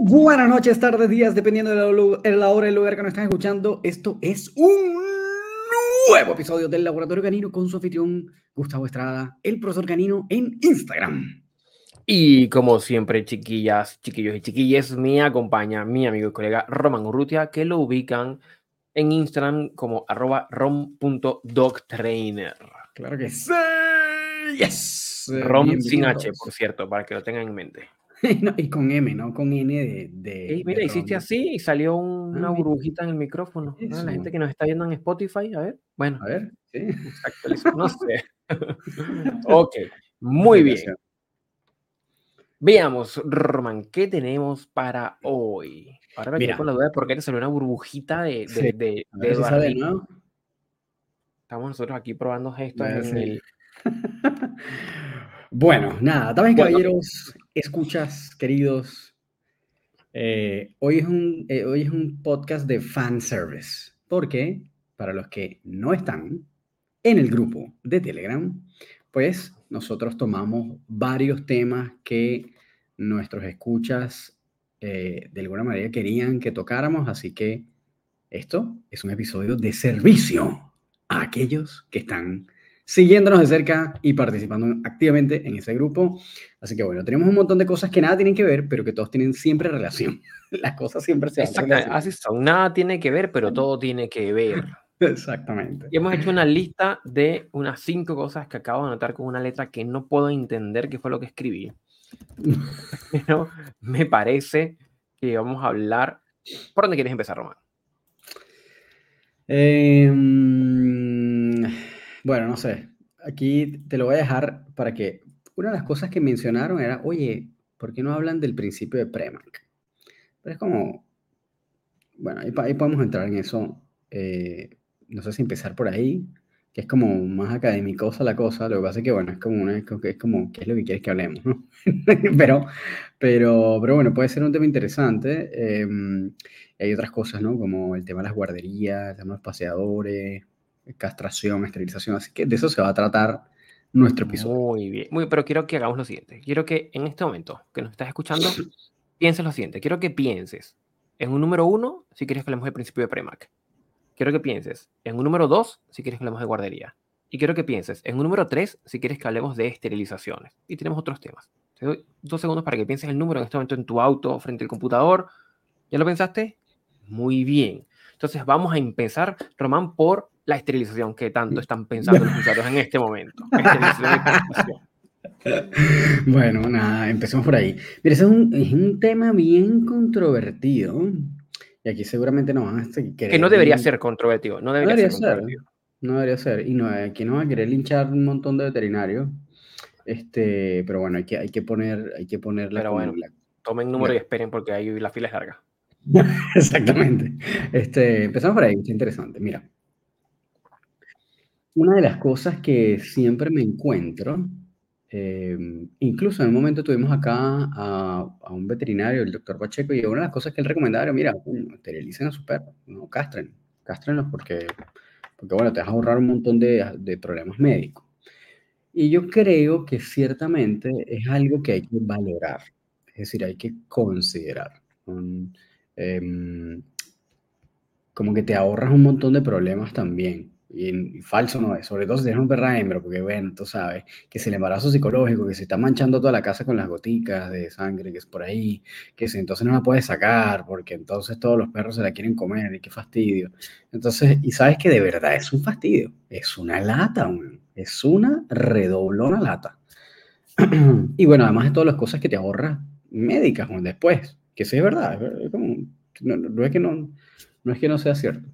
Buenas noches, tardes, días, dependiendo de la, hora y el lugar que nos están escuchando. Esto es un nuevo episodio del Laboratorio Canino con su anfitrión Gustavo Estrada, el profesor Canino en Instagram. Y como siempre, chiquillas, chiquillos y chiquillas, me acompaña mi amigo y colega Roman Urrutia, que lo ubican en Instagram como arroba rom.dogtrainer. Claro que sí. Yes. Rom sin H, por cierto, para que lo tengan en mente. y con M, ¿no? Con N de. de mira, hiciste así y salió una ah, burbujita en el micrófono. La gente que nos está viendo en Spotify, a ver. Bueno, a ver, sí. no sé. ok, muy bien. Veamos, Roman, ¿qué tenemos para hoy? Ahora me quedo con la duda de por qué te salió una burbujita de, de, de, de Estamos nosotros aquí probando gestos en el. bueno, nada, damas y caballeros, escuchas, queridos. Eh, hoy, es un, eh, hoy es un podcast de fan service, porque para los que no están en el grupo de Telegram, pues nosotros tomamos varios temas que nuestros escuchas eh, de alguna manera querían que tocáramos, así que esto es un episodio de servicio a aquellos que están siguiéndonos de cerca y participando activamente en ese grupo. Así que bueno, tenemos un montón de cosas que nada tienen que ver, pero que todos tienen siempre relación. Las cosas siempre se hacen. Así son, nada tiene que ver, pero todo tiene que ver. Exactamente. Y hemos hecho una lista de unas cinco cosas que acabo de anotar con una letra que no puedo entender qué fue lo que escribí. Pero me parece que vamos a hablar. ¿Por dónde quieres empezar, Román? Eh, bueno, no sé. Aquí te lo voy a dejar para que una de las cosas que mencionaron era, oye, ¿por qué no hablan del principio de Premack? Pero es como, bueno, ahí, podemos entrar en eso. Eh, no sé si empezar por ahí, que es como más académicosa la cosa. Lo que pasa es que, bueno, es como, una, es como, ¿qué es lo que quieres que hablemos? ¿no? pero, pero, pero bueno, puede ser un tema interesante. Em, hay otras cosas, ¿no? Como el tema de las guarderías, el tema de los paseadores, castración, esterilización. Así que de eso se va a tratar nuestro episodio. Muy bien, muy, pero quiero que hagamos lo siguiente. Quiero que en este momento que nos estás escuchando, pienses lo siguiente. Quiero que pienses en un número uno si quieres que hablemos del principio de Premac. Quiero que pienses en un número dos si quieres que hablemos de guardería. Y quiero que pienses en un número tres si quieres que hablemos de esterilizaciones. Y tenemos otros temas. Te doy dos segundos para que pienses el número en este momento en tu auto, frente al computador. ¿Ya lo pensaste? Muy bien. Entonces vamos a empezar, Román, por la esterilización que tanto están pensando los usuarios en este momento. bueno, nada, empecemos por ahí. Mira, ese es un, es un tema bien controvertido. Y aquí seguramente no van a querer... Que no debería ser controvertido. No debería, ser, No debería ser. Y no, aquí no va a querer linchar un montón de veterinarios. Este, pero bueno, hay que, hay que poner, hay que ponerla. Pero bueno, tomen número y esperen porque ahí la fila es larga. Exactamente. Este, empezamos por ahí, es interesante. Mira, una de las cosas que siempre me encuentro, em, incluso en un momento tuvimos acá a, un veterinario, el doctor Pacheco, y una de las cosas que él recomendaba era, mira, esterilicen a su perro, no castren, castrenlos porque, porque bueno, te vas a ahorrar un montón de, problemas médicos. Y yo creo que ciertamente es algo que hay que valorar, es decir, hay que considerar. Em, como que te ahorras un montón de problemas también. Y, falso no es, sobre todo si tienes un perra hembra, porque bueno, tú sabes, que es el embarazo psicológico, que se está manchando toda la casa con las goticas de sangre que es por ahí, que si entonces no la puedes sacar, porque entonces todos los perros se la quieren comer y qué fastidio. Entonces, y sabes que de verdad es un fastidio, es una lata, es una redoblona lata. y bueno, además de todas las cosas que te ahorras médicas después, que sí es verdad, no, es que no, no es que no sea cierto.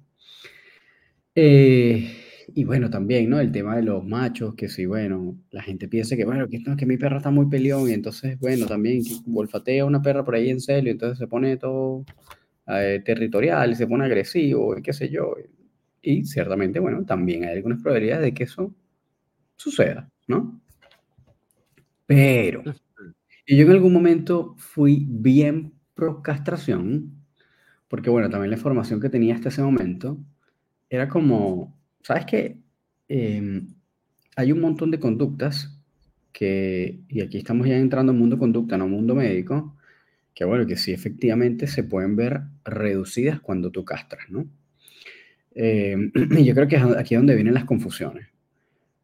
Eh, y bueno, también, ¿no? El tema de los machos, que si, bueno, la gente piensa que, bueno, que, que mi perra está muy peleón y entonces, bueno, también que olfatea una perra por ahí en serio, entonces se pone todo eh, territorial, se pone agresivo y qué sé yo. Y ciertamente, bueno, también hay algunas probabilidades de que eso suceda, ¿no? Pero, y yo en algún momento fui bien pro castración, porque bueno, también la información que tenía hasta ese momento era como, ¿sabes qué? Em, hay un montón de conductas que, y aquí estamos ya entrando en mundo conducta, no mundo médico, que bueno, que sí efectivamente se pueden ver reducidas cuando tú castras, ¿no? Eh, y yo creo que es aquí donde vienen las confusiones.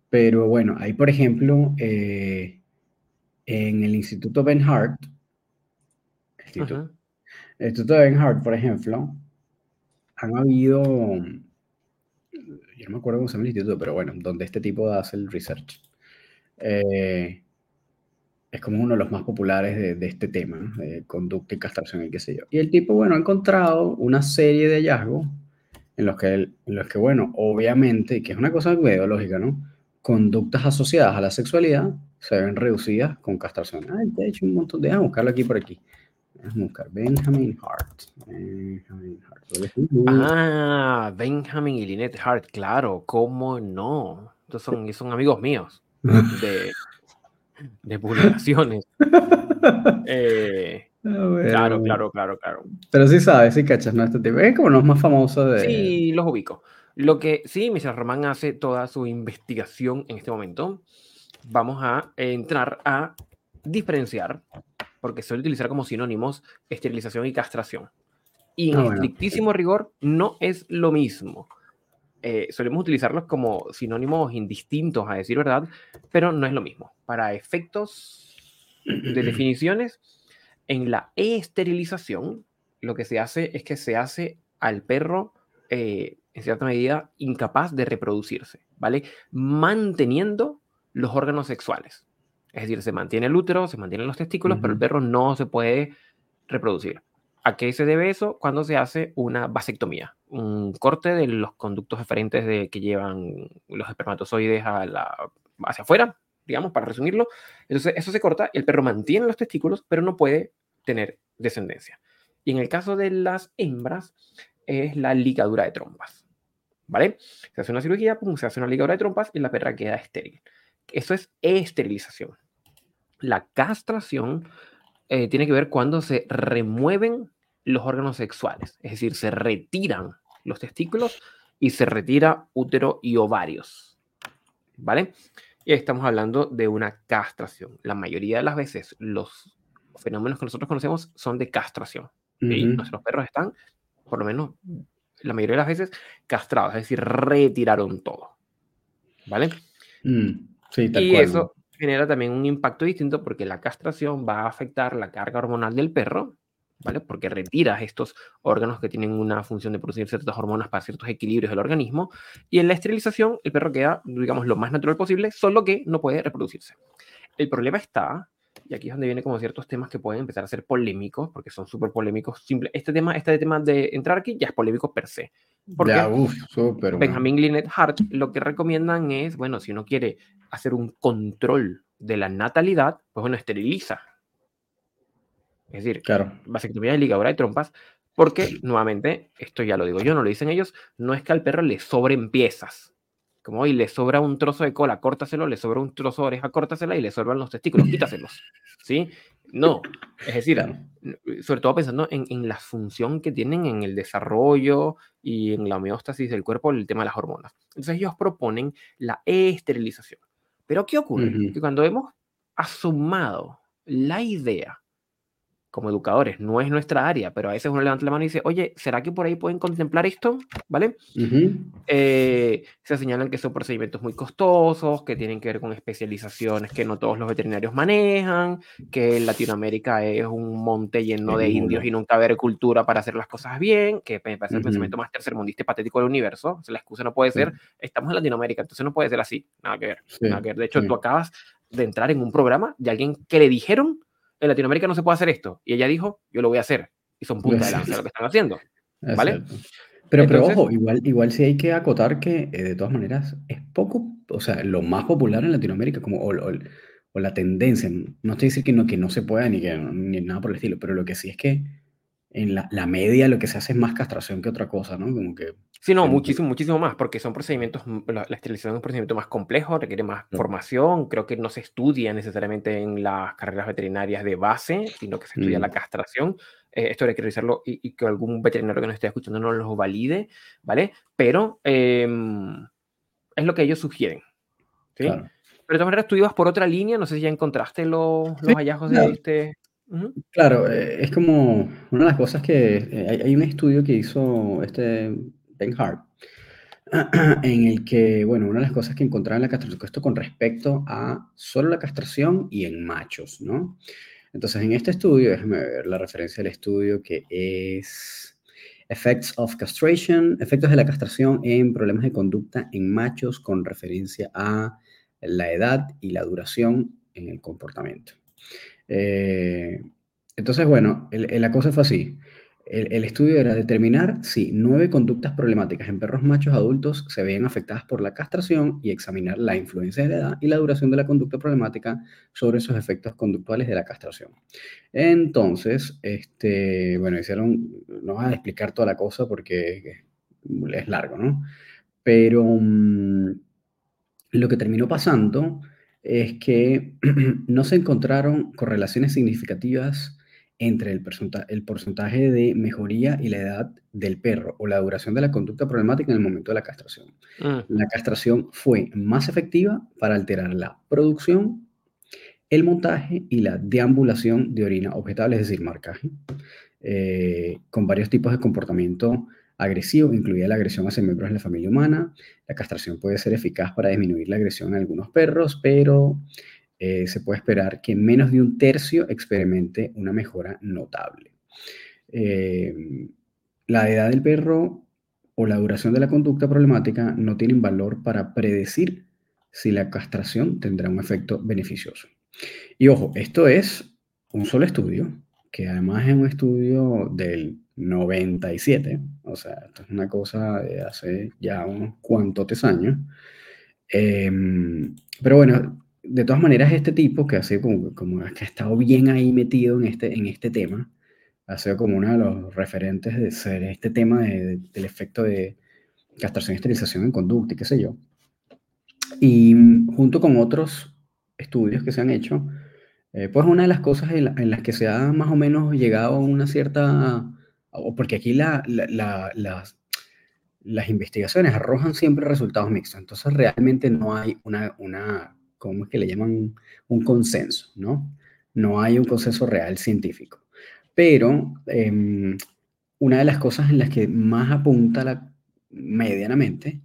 Pero bueno, ahí por ejemplo, eh, en el Instituto Ben Hart, Instituto, el Instituto Ben Hart, por ejemplo, han habido, no me acuerdo cómo se llama el instituto, pero bueno, donde este tipo hace el research. Eh, es como uno de los más populares de, este tema, de conducta y castración y qué sé yo. Y el tipo, bueno, ha encontrado una serie de hallazgos en los que, en los que bueno, obviamente, que es una cosa ideológica, ¿no? Conductas asociadas a la sexualidad se ven reducidas con castración. Te he hecho un montón de... Buscarlo aquí por aquí. Déjame buscar Benjamin Hart. Benjamin Hart. Ah, Benjamin y Lynette Hart, claro, ¿cómo no? Estos son, son amigos míos de, de publicaciones. Eh, claro, claro, claro, claro. Pero sí sabes, sí cachas, ¿no? Este tipo es como los más famosos de... Sí, los ubico. Lo que sí, Mr. Román hace toda su investigación en este momento. Vamos a entrar a diferenciar, porque suele utilizar como sinónimos esterilización y castración. Y en ah, estrictísimo rigor no es lo mismo. Eh, solemos utilizarlos como sinónimos indistintos, a decir verdad, pero no es lo mismo. Para efectos de definiciones, en la esterilización, lo que se hace es que se hace al perro, eh, en cierta medida, incapaz de reproducirse, ¿vale? Manteniendo los órganos sexuales. Es decir, se mantiene el útero, se mantienen los testículos, pero el perro no se puede reproducir. ¿A qué se debe eso? Cuando se hace una vasectomía, un corte de los conductos eferentes de, que llevan los espermatozoides a la, hacia afuera, digamos, para resumirlo. Entonces, eso se corta, el perro mantiene los testículos, pero no puede tener descendencia. Y en el caso de las hembras, es la ligadura de trompas. ¿Vale? Se hace una cirugía, se hace una ligadura de trompas y la perra queda estéril. Eso es esterilización. La castración eh, tiene que ver cuando se remueven los órganos sexuales, es decir, se retiran los testículos y se retira útero y ovarios. ¿Vale? Y estamos hablando de una castración. La mayoría de las veces los fenómenos que nosotros conocemos son de castración. Y nuestros perros están, por lo menos la mayoría de las veces, castrados, es decir, retiraron todo. ¿Vale? Mm, sí, y eso genera también un impacto distinto porque la castración va a afectar la carga hormonal del perro ¿vale? Porque retiras estos órganos que tienen una función de producir ciertas hormonas para ciertos equilibrios del organismo. Y en la esterilización, el perro queda, digamos, lo más natural posible, solo que no puede reproducirse. El problema está, y aquí es donde vienen como ciertos temas que pueden empezar a ser polémicos, porque son súper polémicos. Simple, este tema, este tema de entrar aquí ya es polémico per se. Porque Benjamin Lynette Hart lo que recomiendan es, bueno, si uno quiere hacer un control de la natalidad, pues bueno, esteriliza es decir, claro. vasectomía de ligadura de trompas, porque nuevamente, esto ya lo digo yo, no lo dicen ellos, no es que al perro le sobren piezas. Como hoy le sobra un trozo de cola, córtaselo, le sobra un trozo de oreja, córtasela y le sobran los testículos, quítaselos. ¿Sí? No. Es decir, sobre todo pensando en, en, la función que tienen en el desarrollo y en la homeostasis del cuerpo, el tema de las hormonas. Entonces ellos proponen la esterilización. Pero ¿qué ocurre? Que cuando hemos asumado la idea como educadores, no es nuestra área, pero a veces uno levanta la mano y dice, oye, ¿será que por ahí pueden contemplar esto? ¿Vale? Eh, se señalan que son procedimientos muy costosos, que tienen que ver con especializaciones que no todos los veterinarios manejan, que Latinoamérica es un monte lleno de indios y nunca haber cultura para hacer las cosas bien, que me parece el pensamiento más tercermundista y patético del universo. la excusa no puede ser, estamos en Latinoamérica, entonces no puede ser así. Nada que ver. Nada que ver. De hecho, tú acabas de entrar en un programa de alguien que le dijeron en Latinoamérica no se puede hacer esto. Y ella dijo, yo lo voy a hacer. Y son punta de lanza lo que están haciendo. ¿Vale? Pero, pero ojo, igual, igual sí hay que acotar que eh, de todas maneras es poco, o sea, lo más popular en Latinoamérica, como o, o, la tendencia, no estoy diciendo que no, que no se pueda ni, que, ni nada por el estilo, pero lo que sí es que en la, la, media lo que se hace es más castración que otra cosa, ¿no? Como que... Sí, no, muchísimo, muchísimo más, porque son procedimientos, la, esterilización es un procedimiento más complejo, requiere más formación, creo que no se estudia necesariamente en las carreras veterinarias de base, sino que se estudia la mm. castración. Eh, esto hay que revisarlo y, que algún veterinario que nos esté escuchando no lo valide, ¿vale? Pero em, es lo que ellos sugieren, ¿sí? Pero de todas maneras, tú ibas por otra línea, no sé si ya encontraste los, los hallazgos de este... Claro, eh, es como una de las cosas que eh, hay, un estudio que hizo este Ben en el que, bueno, una de las cosas que encontraron en la castración, esto con respecto a solo la castración y en machos, ¿no? Entonces, en este estudio, déjame ver la referencia del estudio que es Effects of Castration, efectos de la castración en problemas de conducta en machos con referencia a la edad y la duración en el comportamiento. Eh, entonces, bueno, la cosa fue así. El, estudio era determinar si nueve conductas problemáticas en perros machos adultos se veían afectadas por la castración y examinar la influencia de la edad y la duración de la conducta problemática sobre esos efectos conductuales de la castración. Entonces, este, bueno, hicieron, no voy a explicar toda la cosa porque es largo, ¿no? Pero mm, lo que terminó pasando es que no se encontraron correlaciones significativas entre el, porcentaje de mejoría y la edad del perro o la duración de la conducta problemática en el momento de la castración. Mm. La castración fue más efectiva para alterar la producción, el montaje y la deambulación de orina objetable, es decir, marcaje, eh, con varios tipos de comportamiento agresivo, incluida la agresión hacia miembros de la familia humana. La castración puede ser eficaz para disminuir la agresión en algunos perros, pero eh, se puede esperar que menos de un tercio experimente una mejora notable. Eh, la edad del perro o la duración de la conducta problemática no tienen valor para predecir si la castración tendrá un efecto beneficioso. Y ojo, esto es un solo estudio, que además es un estudio del 97, o sea, esto es una cosa de hace ya unos cuantos años. Em, pero bueno, de todas maneras, este tipo, que ha sido como, como, que ha estado bien ahí metido en este, en este tema, ha sido como uno de los referentes de ser este tema del efecto de castración y esterilización en conducta y qué sé yo. Y junto con otros estudios que se han hecho, eh, pues una de las cosas en, las que se ha más o menos llegado a una cierta, porque aquí la, las, las investigaciones arrojan siempre resultados mixtos, entonces realmente no hay una, una ¿cómo es que le llaman? Un consenso, ¿no? No hay un consenso real científico. Pero em, una de las cosas en las que más apunta la, medianamente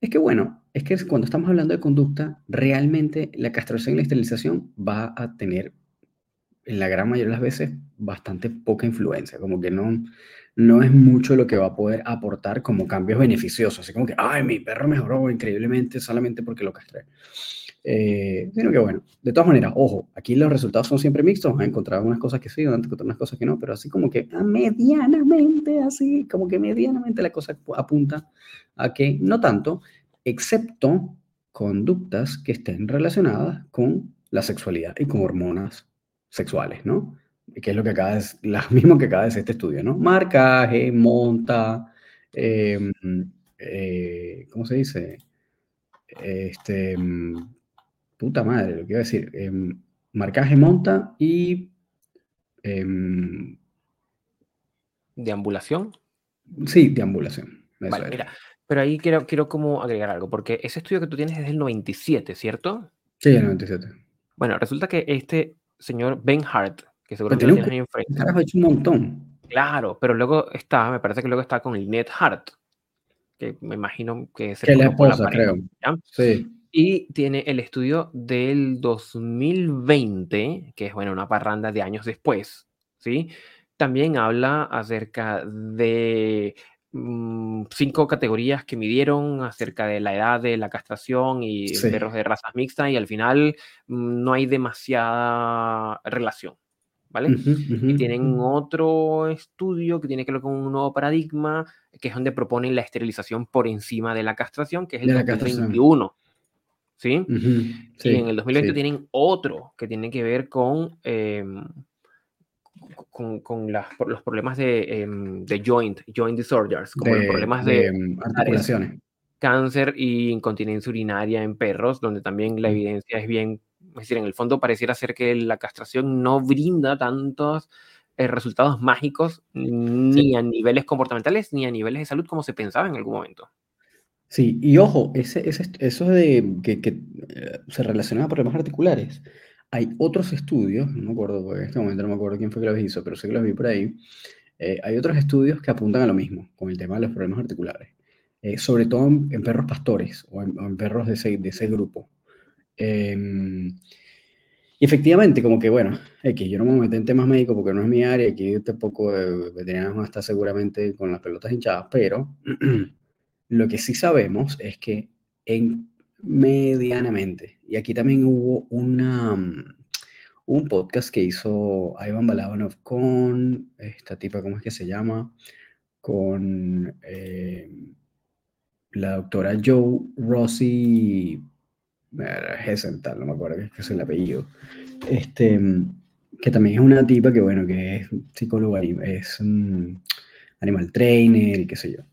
es que, bueno, es que cuando estamos hablando de conducta, realmente la castración y la esterilización va a tener, en la gran mayoría de las veces, bastante poca influencia, como que no, no es mucho lo que va a poder aportar como cambios beneficiosos, así como que, ay, mi perro mejoró increíblemente solamente porque lo castré. Eh, sino que bueno, de todas maneras, ojo, aquí los resultados son siempre mixtos, vamos a encontrar unas cosas que sí, unas cosas que no, pero así como que medianamente, así como que medianamente la cosa apunta a que no tanto, excepto conductas que estén relacionadas con la sexualidad y con hormonas sexuales, ¿no? Que es lo que acaba de, lo mismo que acaba de decir este estudio, ¿no? Marcaje, monta, em, eh, ¿cómo se dice? Este, puta madre, lo que iba a decir, em, marcaje monta y... Eh, ¿Deambulación? Sí, deambulación. Vale, mira, pero ahí quiero, quiero como agregar algo, porque ese estudio que tú tienes es del 97, ¿cierto? Sí, el 97. Bueno, resulta que este señor Ben Hart, que seguramente lo tienes ahí enfrente. Ha hecho un montón. Claro, pero luego está, me parece que luego está con el Ned Hart, que me imagino que es el la esposa, creo. Sí. Y tiene el estudio del 2020, que es bueno, una parranda de años después, ¿sí? También habla acerca de mm, cinco categorías que midieron acerca de la edad de la castración y perros de razas mixtas y al final mm, no hay demasiada relación, ¿vale? y tienen otro estudio que tiene que ver con un nuevo paradigma, que es donde proponen la esterilización por encima de la castración, que es el de 2021. ¿Sí? y en el 2020 tienen otro que tiene que ver con, em, con, con los problemas de, em, de, joint, joint disorders, como los problemas de, em, articulaciones. Cáncer y incontinencia urinaria en perros, donde también la evidencia es bien, es decir, en el fondo pareciera ser que la castración no brinda tantos eh, resultados mágicos ni a niveles comportamentales ni a niveles de salud como se pensaba en algún momento. Sí, y ojo, ese, ese, eso de que, que eh, se relaciona a problemas articulares. hay otros estudios, no me acuerdo, en este momento no me acuerdo quién fue que los hizo, pero sé que los vi por ahí. Eh, hay otros estudios que apuntan a lo mismo con el tema de los problemas articulares, eh, sobre todo en, perros pastores o en, perros de ese, de ese grupo. Em, y efectivamente, como que bueno, que yo no me meto en temas médicos porque no es mi área, aquí tampoco eh, veterinarios está seguramente con las pelotas hinchadas, pero lo que sí sabemos es que en medianamente, y aquí también hubo una, mm, un podcast que hizo Ivan Balabanov con esta tipa, ¿cómo es que se llama? Con eh, la doctora Joe Rossi Hessenthal, no me acuerdo qué es el apellido. Este, que también es una tipa que, bueno, que es psicóloga, es un animal trainer y qué sé yo.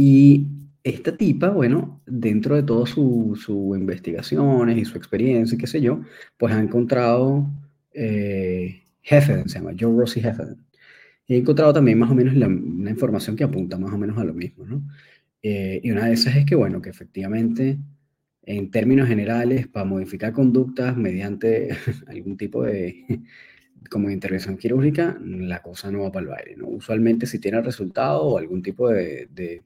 Y esta tipa, bueno, dentro de todas sus su investigaciones y su experiencia qué sé yo, pues ha encontrado eh, se llama Joe Rossi Heffernan. Y he encontrado también más o menos la, una información que apunta más o menos a lo mismo, ¿no? Eh, y una de esas es que, bueno, que efectivamente, en términos generales, para modificar conductas mediante algún tipo de, como intervención quirúrgica, la cosa no va para el baile, ¿no? Usualmente si tiene resultado o algún tipo de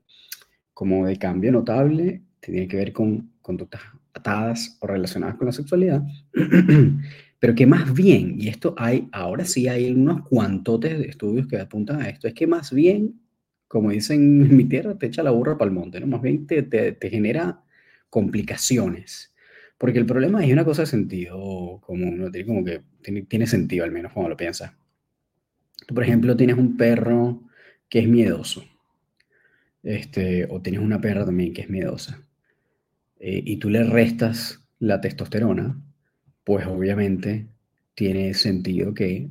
como de cambio notable, tiene que ver con conductas atadas o relacionadas con la sexualidad, pero que más bien, y esto hay, ahora sí hay unos cuantotes de estudios que apuntan a esto, es que más bien, como dicen en mi tierra, te echa la burra para el monte, ¿no? Más bien te, te, genera complicaciones. Porque el problema hay una cosa de sentido común, ¿no? tiene como que tiene, tiene sentido al menos como lo piensas. Tú, por ejemplo, tienes un perro que es miedoso este, o tienes una perra también que es miedosa, eh, y tú le restas la testosterona, pues obviamente tiene sentido que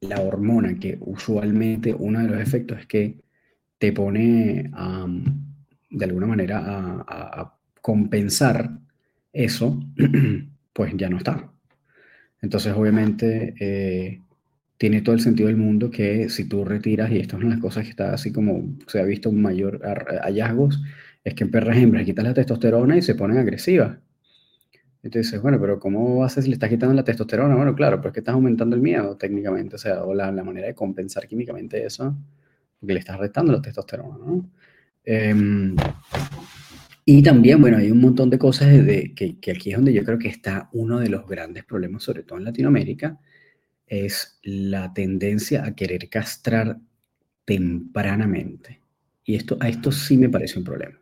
la hormona que usualmente uno de los efectos es que te pone de alguna manera a, compensar eso, pues ya no está. Entonces obviamente eh, tiene todo el sentido del mundo que si tú retiras, y esto es una de las cosas que está así como se ha visto mayor hallazgos, es que en perras hembras quitas la testosterona y se ponen agresivas. Entonces, bueno, pero ¿cómo haces si le estás quitando la testosterona? Bueno, claro, porque estás aumentando el miedo técnicamente, o sea, o la, la manera de compensar químicamente eso, porque le estás restando la testosterona, ¿no? Em, y también, bueno, hay un montón de cosas de, que, que, aquí es donde yo creo que está uno de los grandes problemas, sobre todo en Latinoamérica, es la tendencia a querer castrar tempranamente. Y esto, a esto sí me parece un problema.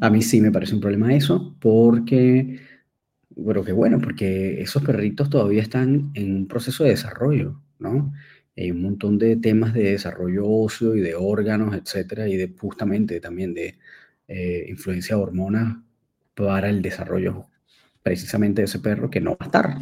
A mí sí me parece un problema eso, porque, bueno, que bueno, porque esos perritos todavía están en un proceso de desarrollo, ¿no? Hay un montón de temas de desarrollo óseo y de órganos, etcétera, y de justamente también de eh, influencia de hormonas para el desarrollo precisamente de ese perro que no va a estar.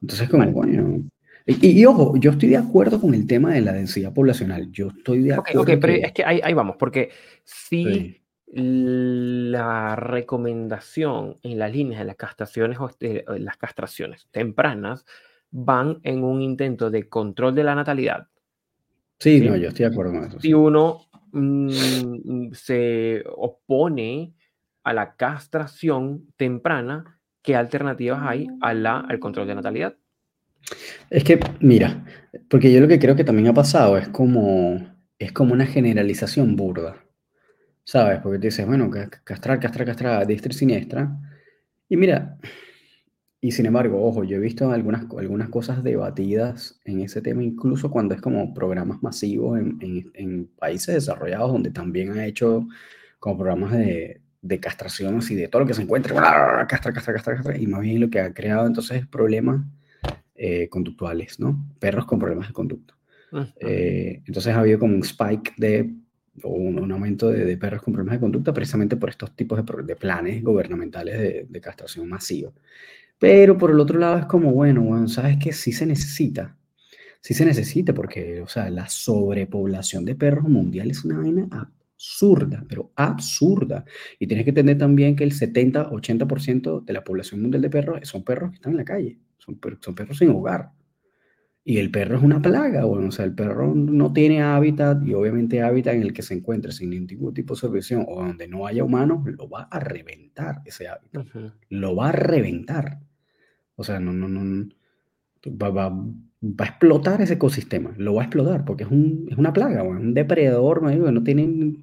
Entonces, como, bueno, y, ojo, yo estoy de acuerdo con el tema de la densidad poblacional. Yo estoy de acuerdo. Ok, pero es que ahí, vamos, porque si la recomendación en las líneas de las castraciones o eh, las castraciones tempranas van en un intento de control de la natalidad. Sí, no, yo estoy de acuerdo con eso. Si uno mm, se opone a la castración temprana, ¿qué alternativas hay a la, al control de natalidad? Es que, mira, porque yo lo que creo que también ha pasado es como, es como una generalización burda, ¿sabes? Porque te dices, bueno, castrar, castrar, castrar, diestra y siniestra. Y mira, y sin embargo, ojo, yo he visto algunas, algunas cosas debatidas en ese tema, incluso cuando es como programas masivos en, en, países desarrollados donde también ha hecho como programas de, de castración y de todo lo que se encuentre, castra, castra, castra, castra, y más bien lo que ha creado entonces problemas eh, conductuales, ¿no? Perros con problemas de conducta. Eh, entonces ha habido como un spike de, o un, aumento de, perros con problemas de conducta precisamente por estos tipos de, de planes gubernamentales de, castración masiva. Pero por el otro lado es como, bueno, bueno, sabes que sí se necesita, sí se necesita porque, o sea, la sobrepoblación de perros mundial es una vaina absurda, pero absurda. Y tienes que entender también que el 70-80% de la población mundial de perros son perros que están en la calle. Son, perros sin hogar. Y el perro es una plaga, bueno, o sea, el perro no tiene hábitat y obviamente hábitat en el que se encuentre sin ningún tipo de supervisión o donde no haya humanos, lo va a reventar ese hábitat. Lo va a reventar. O sea, no, no, no, va, va, va a explotar ese ecosistema, lo va a explotar porque es, un, es una plaga, un depredador, no tiene,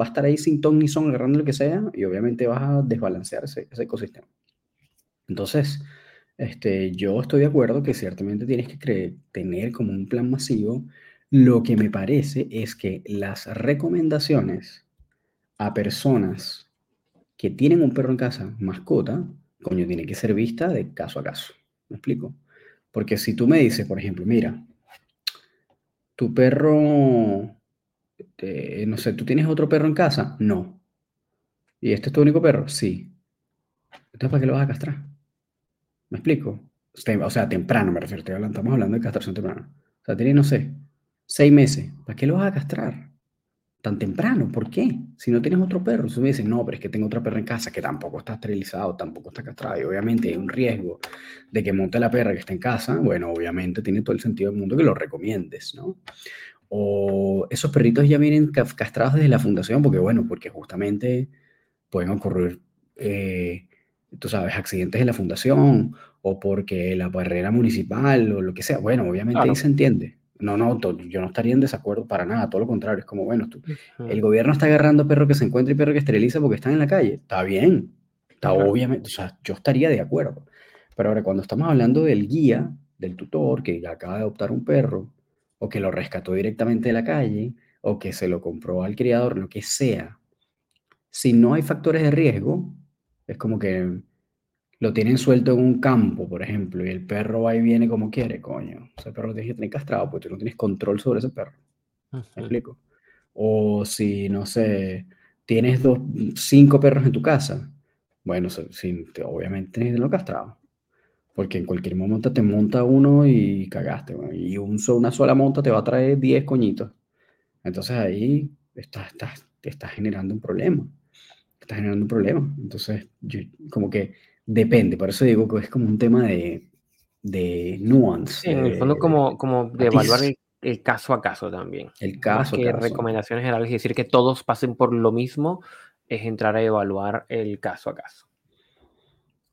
va a estar ahí sin ton ni son agarrando lo que sea y obviamente vas a desbalancear ese, ese ecosistema. Entonces, este, yo estoy de acuerdo que ciertamente tienes que tener como un plan masivo. Lo que me parece es que las recomendaciones a personas que tienen un perro en casa, mascota, coño, tiene que ser vista de caso a caso. ¿Me explico? Porque si tú me dices, por ejemplo, mira, tu perro, no sé, ¿tú tienes otro perro en casa? No. ¿Y este es tu único perro? Sí. Entonces, ¿para qué lo vas a castrar? ¿Me explico? O sea, temprano me refiero, estamos hablando de castración temprana. O sea, tienes, no sé, seis meses. ¿Para qué lo vas a castrar? Tan temprano? ¿Por qué? Si no tienes otro perro. Entonces me dicen, no, pero es que tengo otra perra en casa que tampoco está esterilizado, tampoco está castrado. Y obviamente hay un riesgo de que monte la perra que está en casa. Bueno, obviamente tiene todo el sentido del mundo que lo recomiendes, ¿no? O esos perritos ya vienen castrados desde la fundación, porque bueno, porque justamente pueden ocurrir, eh, tú sabes, accidentes en la fundación o porque la barrera municipal o lo que sea. Bueno, obviamente ahí se entiende. No, no, yo no estaría en desacuerdo para nada, todo lo contrario, es como, bueno, tú, el gobierno está agarrando perro que se encuentra y perro que esteriliza porque están en la calle, está bien, está obviamente, o sea, yo estaría de acuerdo. Pero ahora, cuando estamos hablando del guía, del tutor que acaba de adoptar un perro, o que lo rescató directamente de la calle, o que se lo compró al criador, lo que sea, si no hay factores de riesgo, es como que lo tienen suelto en un campo, por ejemplo, y el perro va y viene como quiere, coño. Ese perro lo tienes que tener castrado porque tú no tienes control sobre ese perro. ¿Me explico? O si, no sé, tienes dos, cinco perros en tu casa, bueno, sin, obviamente tienes que tenerlo castrado. Porque en cualquier momento te monta uno y cagaste. y un, una sola monta te va a traer 10 coñitos. Entonces ahí estás, estás, te estás generando un problema. Estás generando un problema. Entonces, yo, como que Depende, por eso digo que es como un tema de, de nuance. en el fondo, como, como de evaluar el, caso a caso también. El caso. Más que recomendaciones generales y decir que todos pasen por lo mismo, es entrar a evaluar el caso a caso.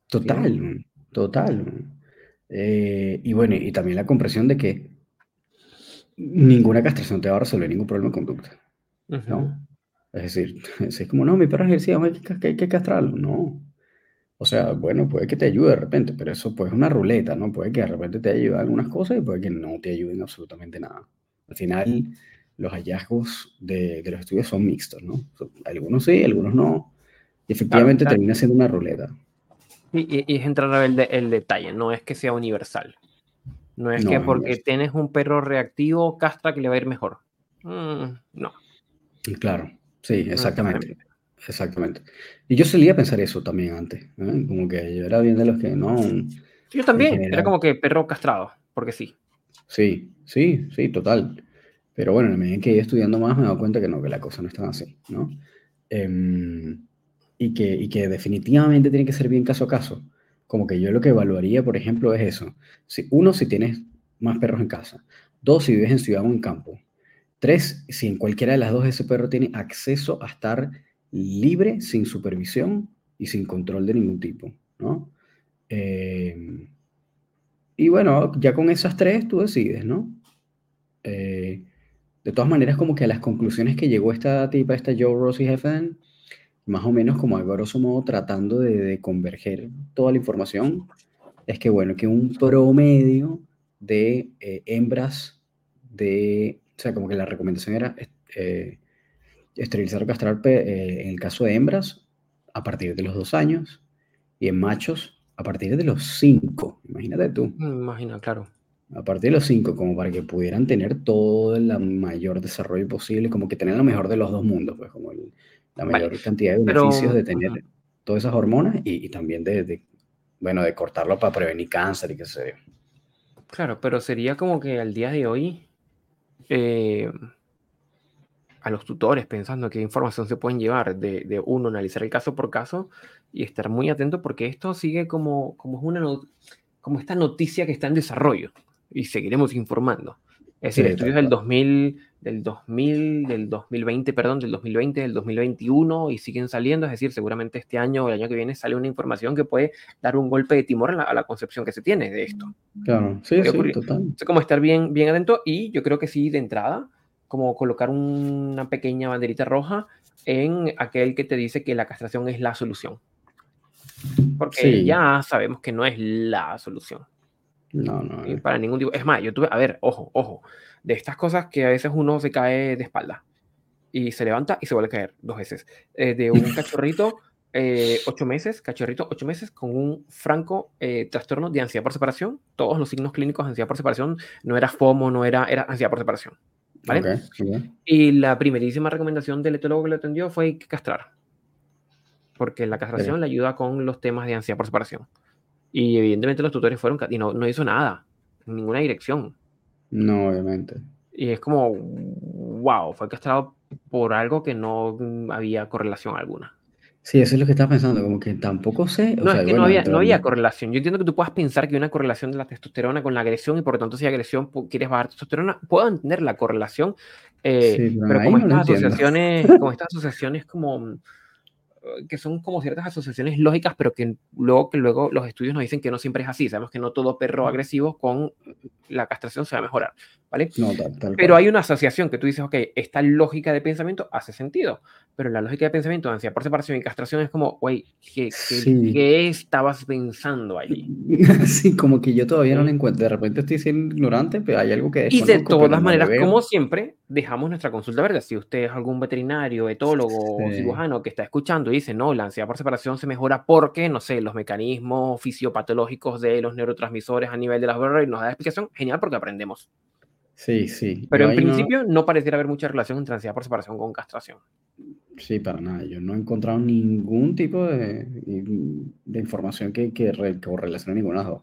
Total, total. Eh, y bueno, y también la comprensión de que ninguna castración te va a resolver ningún problema de conducta. ¿no? Es decir, es como, no, mi perro ejercía, hay que, hay que castrarlo. No, o sea, bueno, puede que te ayude de repente, pero eso pues es una ruleta, ¿no? Puede que de repente te ayude algunas cosas y puede que no te ayuden absolutamente nada. Al final, los hallazgos de, los estudios son mixtos, ¿no? Algunos sí, algunos no. Y efectivamente termina siendo una ruleta. Y, es entrar a ver el, detalle, no es que sea universal. No es que porque tienes un perro reactivo, castra que le va a ir mejor. Mm, no. Claro, sí, exactamente. Exactamente. Y yo solía pensar eso también antes, como que yo era bien de los que no. Yo también, era como que perro castrado, porque sí. Sí, sí, sí, total. Pero bueno, en la medida que iba estudiando más me he dado cuenta que no, que la cosa no es tan así, ¿no? Em, y, que, y que definitivamente tiene que ser bien caso a caso. Como que yo lo que evaluaría, por ejemplo, es eso. Si, uno, si tienes más perros en casa. Dos, si vives en ciudad o en campo. Tres, si en cualquiera de las dos ese perro tiene acceso a estar libre, sin supervisión y sin control de ningún tipo, ¿no? Eh, y bueno, ya con esas tres tú decides, ¿no? Eh, de todas maneras, como que a las conclusiones que llegó esta tipa, esta Joe Rossi Heffernan, más o menos como a grosso modo tratando de, converger toda la información, es que bueno, que un promedio de eh, hembras de, o sea, como que la recomendación era esterilizar o castrar eh, en el caso de hembras a partir de los dos años y en machos a partir de los cinco. Imagínate tú. Imagina, claro. A partir de los cinco, como para que pudieran tener todo el mayor desarrollo posible, como que tener lo mejor de los dos mundos, pues como la mayor cantidad de beneficios de tener todas esas hormonas y, también de, bueno, de cortarlo para prevenir cáncer y qué sé yo. Claro, pero sería como que al día de hoy eh, a los tutores pensando qué información se pueden llevar de, uno, analizar el caso por caso y estar muy atento porque esto sigue como, como, una como esta noticia que está en desarrollo y seguiremos informando. Es decir, estudios del 2000, del 2000, del 2020, perdón, del 2020, del 2021 y siguen saliendo. Es decir, seguramente este año o el año que viene sale una información que puede dar un golpe de timor a la, concepción que se tiene de esto. Claro, sí, sí, total. Es como estar bien, bien atento y yo creo que sí, de entrada, como colocar una pequeña banderita roja en aquel que te dice que la castración es la solución. Porque ya sabemos que no es la solución. No, no. Para ningún tipo. Es más, yo tuve, a ver, ojo, ojo, de estas cosas que a veces uno se cae de espalda y se levanta y se vuelve a caer dos veces. Eh, de un cachorrito, eh, ocho meses, cachorrito, ocho meses, con un franco eh, trastorno de ansiedad por separación. Todos los signos clínicos de ansiedad por separación no era FOMO, no era, era ansiedad por separación. ¿Vale? Y la primerísima recomendación del etólogo que lo atendió fue castrar. Porque la castración le ayuda con los temas de ansiedad por separación. Y evidentemente los tutores fueron y no, no hizo nada, en ninguna dirección. No, obviamente. Y es como, wow, fue castrado por algo que no había correlación alguna. Sí, eso es lo que estaba pensando, como que tampoco sé. no, es que no, había, no había correlación. Yo entiendo que tú puedas pensar que hay una correlación de la testosterona con la agresión y por lo tanto si hay agresión quieres bajar testosterona. Puedo entender la correlación, eh, pero, como, estas asociaciones, como estas asociaciones como que son como ciertas asociaciones lógicas, pero que luego, que luego los estudios nos dicen que no siempre es así. Sabemos que no todo perro agresivo con la castración se va a mejorar, ¿vale? pero hay una asociación que tú dices, ok, esta lógica de pensamiento hace sentido, pero la lógica de pensamiento de ansiedad por separación y castración es como, güey, ¿qué, qué, estabas pensando allí? sí, como que yo todavía no lo encuentro. De repente estoy siendo ignorante, pero hay algo que... Y de todas maneras, como siempre, dejamos nuestra consulta verde. Si usted es algún veterinario, etólogo o cirujano que está escuchando y dice, no, la ansiedad por separación se mejora porque, no sé, los mecanismos fisiopatológicos de los neurotransmisores a nivel de las y nos da explicación, genial porque aprendemos. Sí, sí. Pero en principio no... pareciera haber mucha relación entre ansiedad por separación con castración. Sí, para nada. Yo no he encontrado ningún tipo de, de información que, que, correlacione ninguna de las dos.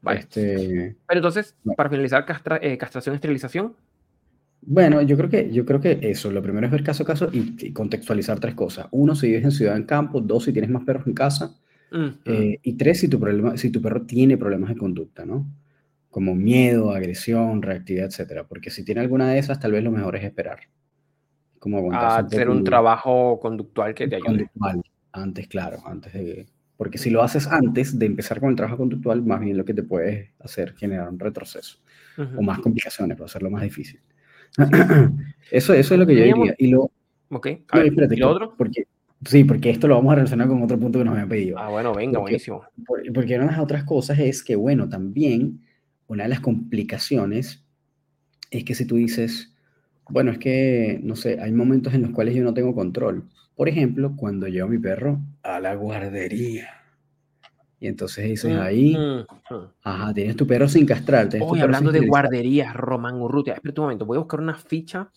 Vale. Este... Pero entonces, para finalizar, castra, eh, castración, esterilización. Bueno, yo creo que yo creo que eso. Lo primero es ver caso a caso y, contextualizar tres cosas. Uno, si vives en ciudad en campo. Dos, si tienes más perros en casa. Eh, y tres, si tu, problema, si tu perro tiene problemas de conducta, ¿no? Como miedo, agresión, reactividad, etcétera. Porque si tiene alguna de esas, tal vez lo mejor es esperar. Como hacer un, trabajo conductual que te ayude. Conductual, antes, claro, antes de... Porque si lo haces antes de empezar con el trabajo conductual, más bien lo que te puede hacer generar un retroceso o más complicaciones, para hacerlo más difícil. eso, eso es lo que yo diría. Y lo, ok, a ver, ¿y lo otro? Porque, sí, porque esto lo vamos a relacionar con otro punto que nos habían pedido. Ah, bueno, venga, buenísimo. Porque una de las otras cosas es que, bueno, también una de las complicaciones es que si tú dices, bueno, es que, no sé, hay momentos en los cuales yo no tengo control. Por ejemplo, cuando llevo a mi perro a la guardería. Y entonces dices ahí, ajá, tienes tu perro sin castrar. Hoy hablando de guarderías, Román Urrutia, espera un momento, voy a buscar una ficha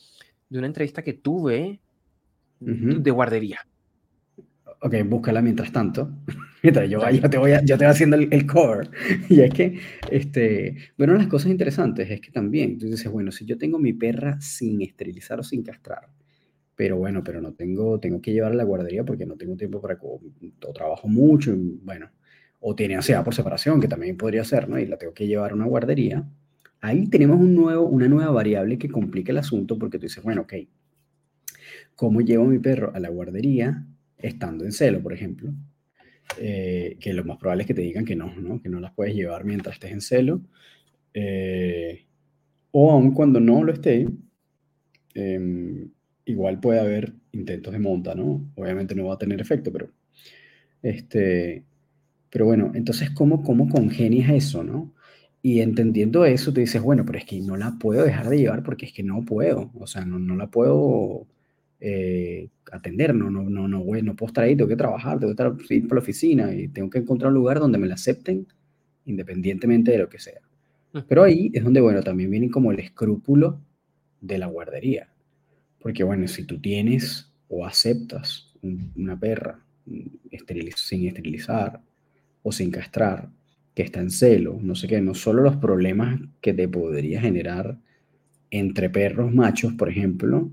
de una entrevista que tuve de guardería. Ok, búscala mientras tanto. Mientras yo, yo, te voy yo te voy haciendo el, core. Y es que, este, bueno, las cosas interesantes es que también tú dices, bueno, si yo tengo mi perra sin esterilizar o sin castrar, pero bueno, pero no tengo, tengo que llevarla a la guardería porque no tengo tiempo para, o trabajo mucho, y, bueno, o tiene ansiedad por separación, que también podría ser, ¿no? Y la tengo que llevar a una guardería. Ahí tenemos un nuevo, una nueva variable que complica el asunto porque tú dices, bueno, ok, ¿cómo llevo a mi perro a la guardería estando en celo, por ejemplo? Eh, que lo más probable es que te digan que no, ¿no? que no las puedes llevar mientras estés en celo. Eh, o aun cuando no lo esté, em, igual puede haber intentos de monta, ¿no? Obviamente no va a tener efecto, pero, este, pero bueno, entonces, ¿cómo, cómo congenias eso, no? Y entendiendo eso, te dices, bueno, pero es que no la puedo dejar de llevar porque es que no puedo, o sea, no, no la puedo eh, atender, no, no, no, no, no puedo estar ahí, tengo que trabajar, tengo que estar ir por la oficina y tengo que encontrar un lugar donde me la acepten independientemente de lo que sea. Pero ahí es donde, bueno, también viene como el escrúpulo de la guardería. Porque, bueno, si tú tienes o aceptas una perra sin esterilizar o sin castrar, que está en celo, no sé qué, no solo los problemas que te podría generar entre perros machos, por ejemplo,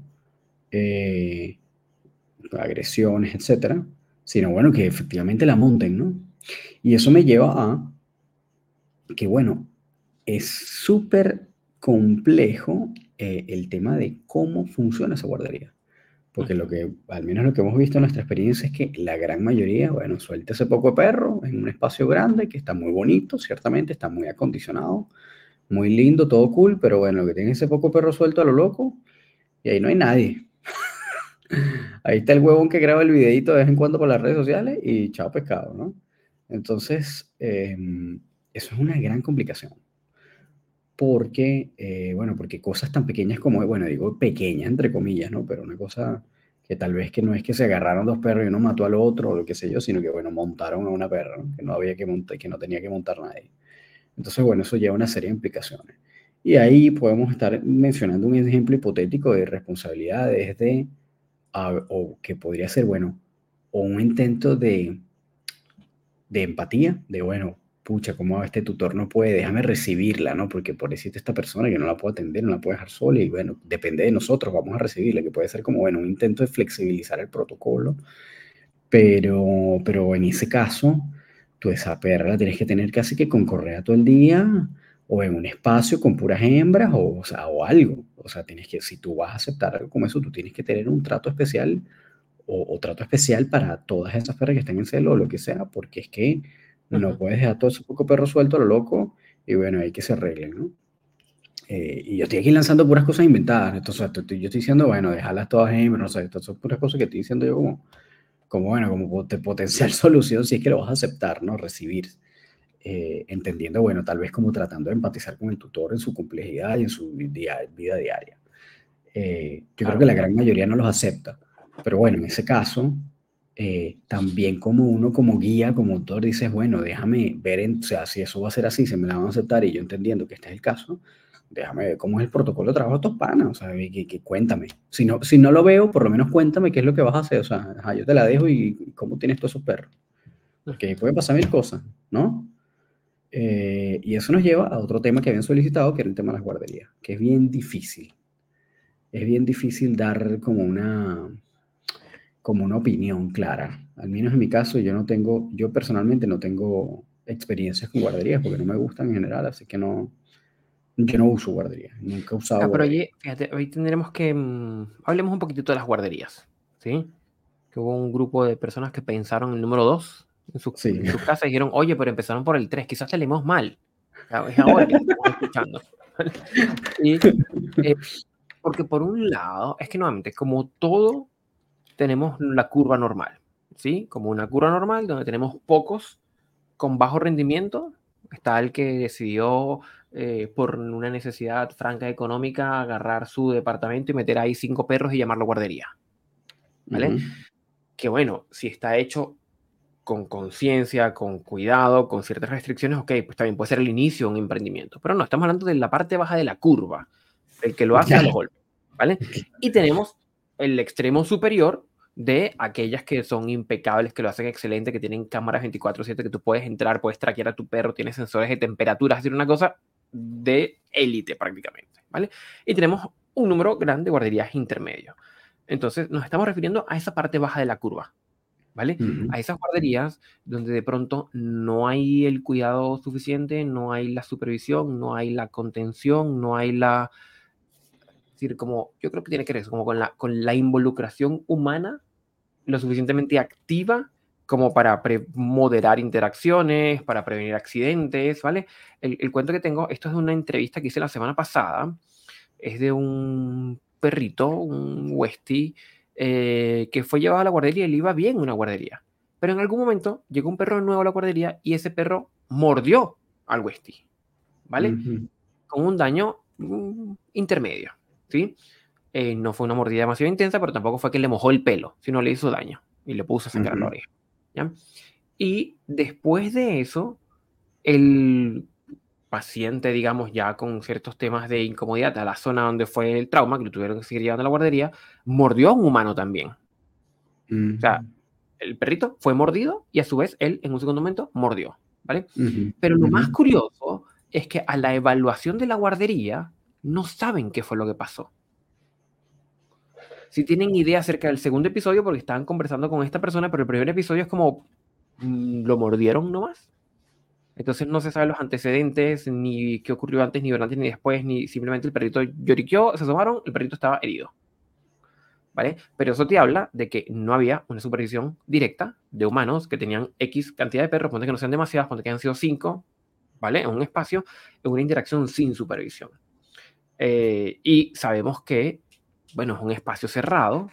eh, agresiones, etcétera, sino bueno, que efectivamente la monten, ¿no? Y eso me lleva a que, bueno, es súper complejo eh, el tema de cómo funciona esa guardería. Porque lo que, al menos lo que hemos visto en nuestra experiencia es que la gran mayoría, bueno, suelta ese poco perro en un espacio grande que está muy bonito, ciertamente, está muy acondicionado, muy lindo, todo cool, pero bueno, lo que tiene ese poco perro suelto a lo loco y ahí no hay nadie. Ahí está el huevón que graba el videito de vez en cuando por las redes sociales y chao pescado, ¿no? Entonces, em, eso es una gran complicación porque, eh, bueno, porque cosas tan pequeñas como, bueno, digo pequeñas entre comillas, ¿no? Pero una cosa que tal vez que no es que se agarraron dos perros y uno mató al otro o lo que sé yo, sino que, bueno, montaron a una perra, ¿no? que no había que montar, que no tenía que montar nadie. Entonces, bueno, eso lleva una serie de implicaciones. Y ahí podemos estar mencionando un ejemplo hipotético de responsabilidades de, o que podría ser, bueno, o un intento de, de empatía, de, bueno, pucha, ¿cómo este tutor no puede? Déjame recibirla, ¿no? Porque por decirte esta persona que no la puedo atender, no la puedo dejar sola y bueno, depende de nosotros, vamos a recibirla, que puede ser como, bueno, un intento de flexibilizar el protocolo, pero, pero en ese caso, tú esa perra la tienes que tener casi que con correa todo el día o en un espacio con puras hembras o, o, sea, o algo. O sea, tienes que, si tú vas a aceptar algo como eso, tú tienes que tener un trato especial o, o trato especial para todas esas perras que estén en celo o lo que sea, porque es que no puedes dejar todo ese poco perro suelto a lo loco y bueno, hay que se arreglen, ¿no? Eh, y yo estoy aquí lanzando puras cosas inventadas. Entonces, yo estoy diciendo, bueno, dejarlas todas hembras, no sé, estas son puras cosas que estoy diciendo yo como, como bueno, como potencial solución si es que lo vas a aceptar, ¿no? Recibir. Eh, entendiendo, bueno, tal vez como tratando de empatizar con el tutor en su complejidad y en su vida diaria. Eh, yo creo que la gran mayoría no los acepta, pero bueno, en ese caso, eh, también como uno, como guía, como autor, dices, bueno, déjame ver, en, o sea, si eso va a ser así, se me la van a aceptar y yo entendiendo que este es el caso, déjame ver cómo es el protocolo de trabajo de estos panas, o sea, que, que, cuéntame. Si no, si no lo veo, por lo menos cuéntame qué es lo que vas a hacer, o sea, yo te la dejo y, cómo tienes todos esos perros. Porque puede pasar mil cosas, ¿no? Eh, y eso nos lleva a otro tema que habían solicitado, que era el tema de las guarderías, que es bien difícil. Es bien difícil dar como una, como una opinión clara. Al menos en mi caso, yo no tengo, yo personalmente no tengo experiencias con guarderías porque no me gustan en general, así que no, yo no uso guarderías, nunca he usado. Ah, pero oye, fíjate, hoy tendremos que, mmm, hablemos un poquitito de las guarderías, ¿sí? Que hubo un grupo de personas que pensaron el número 2 en su, sí. en su casa y dijeron, oye, pero empezaron por el 3, quizás te mal. Es ahora que estamos escuchando. y, eh, porque por un lado, es que nuevamente, como todo tenemos la curva normal, ¿sí? Como una curva normal donde tenemos pocos con bajo rendimiento. Está el que decidió, eh, por una necesidad franca económica, agarrar su departamento y meter ahí cinco perros y llamarlo guardería. ¿Vale? Uh -huh. Que bueno, si está hecho con conciencia, con cuidado, con ciertas restricciones, ok, pues también puede ser el inicio de un emprendimiento. Pero no, estamos hablando de la parte baja de la curva, el que lo hace a los golpes, ¿vale? Y tenemos el extremo superior de aquellas que son impecables, que lo hacen excelente, que tienen cámaras 24/7, que tú puedes entrar, puedes traquear a tu perro, tienes sensores de temperatura, es decir, una cosa de élite prácticamente, ¿vale? Y tenemos un número grande de guarderías intermedios. Entonces, nos estamos refiriendo a esa parte baja de la curva, ¿vale? Uh -huh. A esas guarderías donde de pronto no hay el cuidado suficiente, no hay la supervisión, no hay la contención, no hay la decir, como, yo creo que tiene que ver eso, como con la, con la involucración humana lo suficientemente activa como para moderar interacciones, para prevenir accidentes, ¿vale? El, el, cuento que tengo, esto es de una entrevista que hice la semana pasada, es de un perrito, un Westie, eh, que fue llevado a la guardería y le iba bien una guardería. Pero en algún momento llegó un perro nuevo a la guardería y ese perro mordió al Westie, ¿vale? Uh -huh. Con un daño um, intermedio. ¿sí? Eh, no fue una mordida demasiado intensa, pero tampoco fue que le mojó el pelo, sino le hizo daño y le puso a sangrar uh -huh. la oreja. ¿ya? Y después de eso, el paciente, digamos, ya con ciertos temas de incomodidad a la zona donde fue el trauma, que lo tuvieron que seguir llevando a la guardería, mordió a un humano también. Uh -huh. O sea, el perrito fue mordido y a su vez él en un segundo momento mordió, ¿vale? Uh -huh. Pero lo más curioso es que a la evaluación de la guardería no saben qué fue lo que pasó. Si tienen idea acerca del segundo episodio, porque estaban conversando con esta persona, pero el primer episodio es como, mm, ¿lo mordieron nomás? Entonces no se sabe los antecedentes, ni qué ocurrió antes, ni durante, ni después, ni simplemente el perrito lloriqueó, se asomaron, el perrito estaba herido. ¿Vale? Pero eso te habla de que no había una supervisión directa de humanos que tenían X cantidad de perros, ponte que no sean demasiadas, ponte que han sido 5, ¿vale? En un espacio, en una interacción sin supervisión. Eh, y sabemos que, bueno, es un espacio cerrado,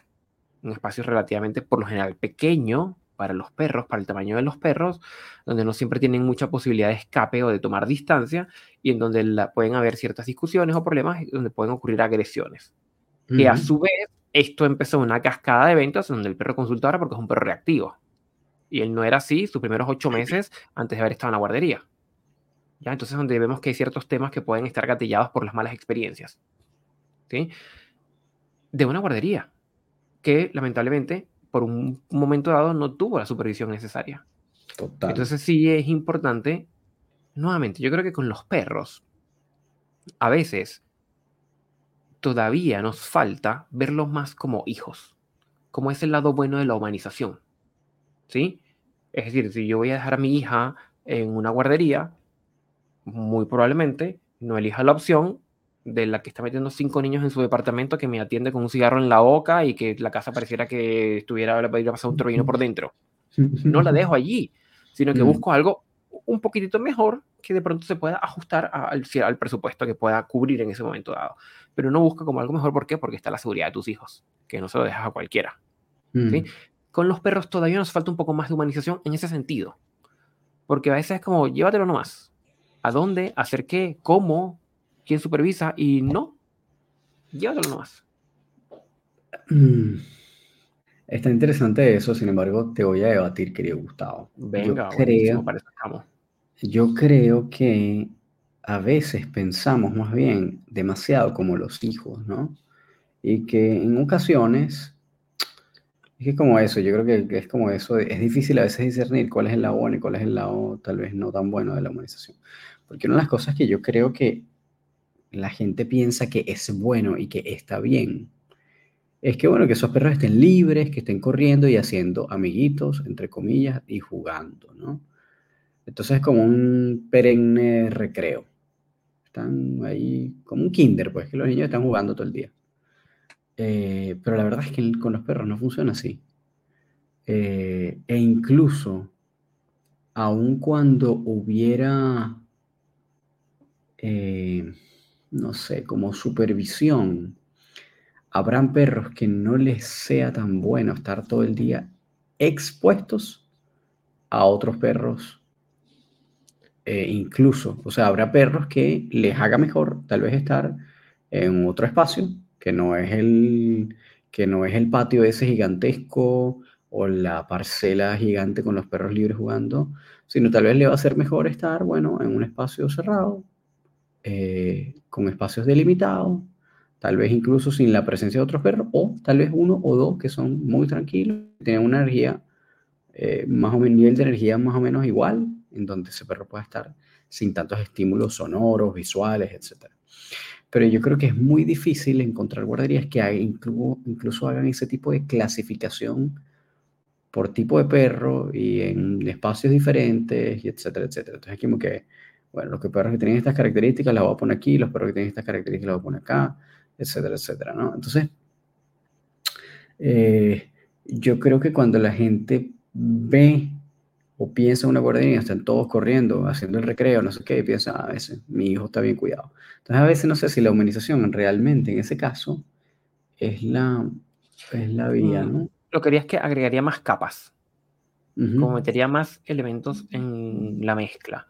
un espacio relativamente, por lo general, pequeño, para los perros, para el tamaño de los perros, donde no siempre tienen mucha posibilidad de escape o de tomar distancia y en donde la, pueden haber ciertas discusiones o problemas donde pueden ocurrir agresiones. Y a su vez, esto empezó una cascada de eventos donde el perro consulta ahora porque es un perro reactivo. Y él no era así sus primeros ocho meses antes de haber estado en la guardería. ¿Ya? Entonces, donde vemos que hay ciertos temas que pueden estar gatillados por las malas experiencias. ¿sí? De una guardería que lamentablemente por un momento dado no tuvo la supervisión necesaria. Total. Entonces sí es importante, nuevamente, yo creo que con los perros, a veces todavía nos falta verlos más como hijos, como es el lado bueno de la humanización. ¿Sí? Es decir, si yo voy a dejar a mi hija en una guardería, muy probablemente no elija la opción de la que está metiendo cinco niños en su departamento que me atiende con un cigarro en la boca y que la casa pareciera que estuviera a pasar un torbellino por dentro. No la dejo allí, sino que mm. busco algo un poquitito mejor que de pronto se pueda ajustar al, al presupuesto que pueda cubrir en ese momento dado. Pero no busca como algo mejor, ¿por qué? Porque está la seguridad de tus hijos, que no se lo dejas a cualquiera. ¿sí? Mm. Con los perros todavía nos falta un poco más de humanización en ese sentido. Porque a veces es como, llévatelo nomás. ¿A dónde? ¿Hacer qué? ¿Cómo? Quién supervisa y no, llévatelo nomás. Mm. Está interesante eso, sin embargo, te voy a debatir, querido Gustavo. Venga, yo creo, yo creo que a veces pensamos más bien demasiado como los hijos, ¿no? Y que en ocasiones, es que como eso, yo creo que, es como eso, es difícil a veces discernir cuál es el lado bueno y cuál es el lado tal vez no tan bueno de la humanización. Porque una de las cosas que yo creo que la gente piensa que es bueno y que está bien, es que bueno, que esos perros estén libres, que estén corriendo y haciendo amiguitos, entre comillas, y jugando, ¿no? Entonces es como un perenne recreo. Están ahí como un kinder, pues, que los niños están jugando todo el día. Eh, pero la verdad es que con los perros no funciona así. Eh, e incluso, aun cuando hubiera... Eh, no sé, como supervisión, habrán perros que no les sea tan bueno estar todo el día expuestos a otros perros. Eh, incluso, o sea, habrá perros que les haga mejor tal vez estar en otro espacio que no es el que no es el patio ese gigantesco o la parcela gigante con los perros libres jugando, sino tal vez le va a ser mejor estar, bueno, en un espacio cerrado, eh, con espacios delimitados, tal vez incluso sin la presencia de otros perros, o tal vez uno o dos que son muy tranquilos, tienen una energía, eh, más o menos, nivel de energía más o menos igual, en donde ese perro pueda estar sin tantos estímulos sonoros, visuales, etc. Pero yo creo que es muy difícil encontrar guarderías que incluso, incluso hagan ese tipo de clasificación por tipo de perro y en espacios diferentes, y etcétera, etcétera. Entonces, como que bueno, los perros que tienen estas características las voy a poner aquí, los perros que tienen estas características las voy a poner acá, etcétera, etcétera, ¿no? Entonces, eh, yo creo que cuando la gente ve o piensa en una guardería, están todos corriendo, haciendo el recreo, no sé qué, y piensa, a ah, veces mi hijo está bien cuidado. Entonces, a veces no sé si la humanización realmente en ese caso es la, es la vía, mm, ¿no? Lo que haría es que agregaría más capas, como metería más elementos en la mezcla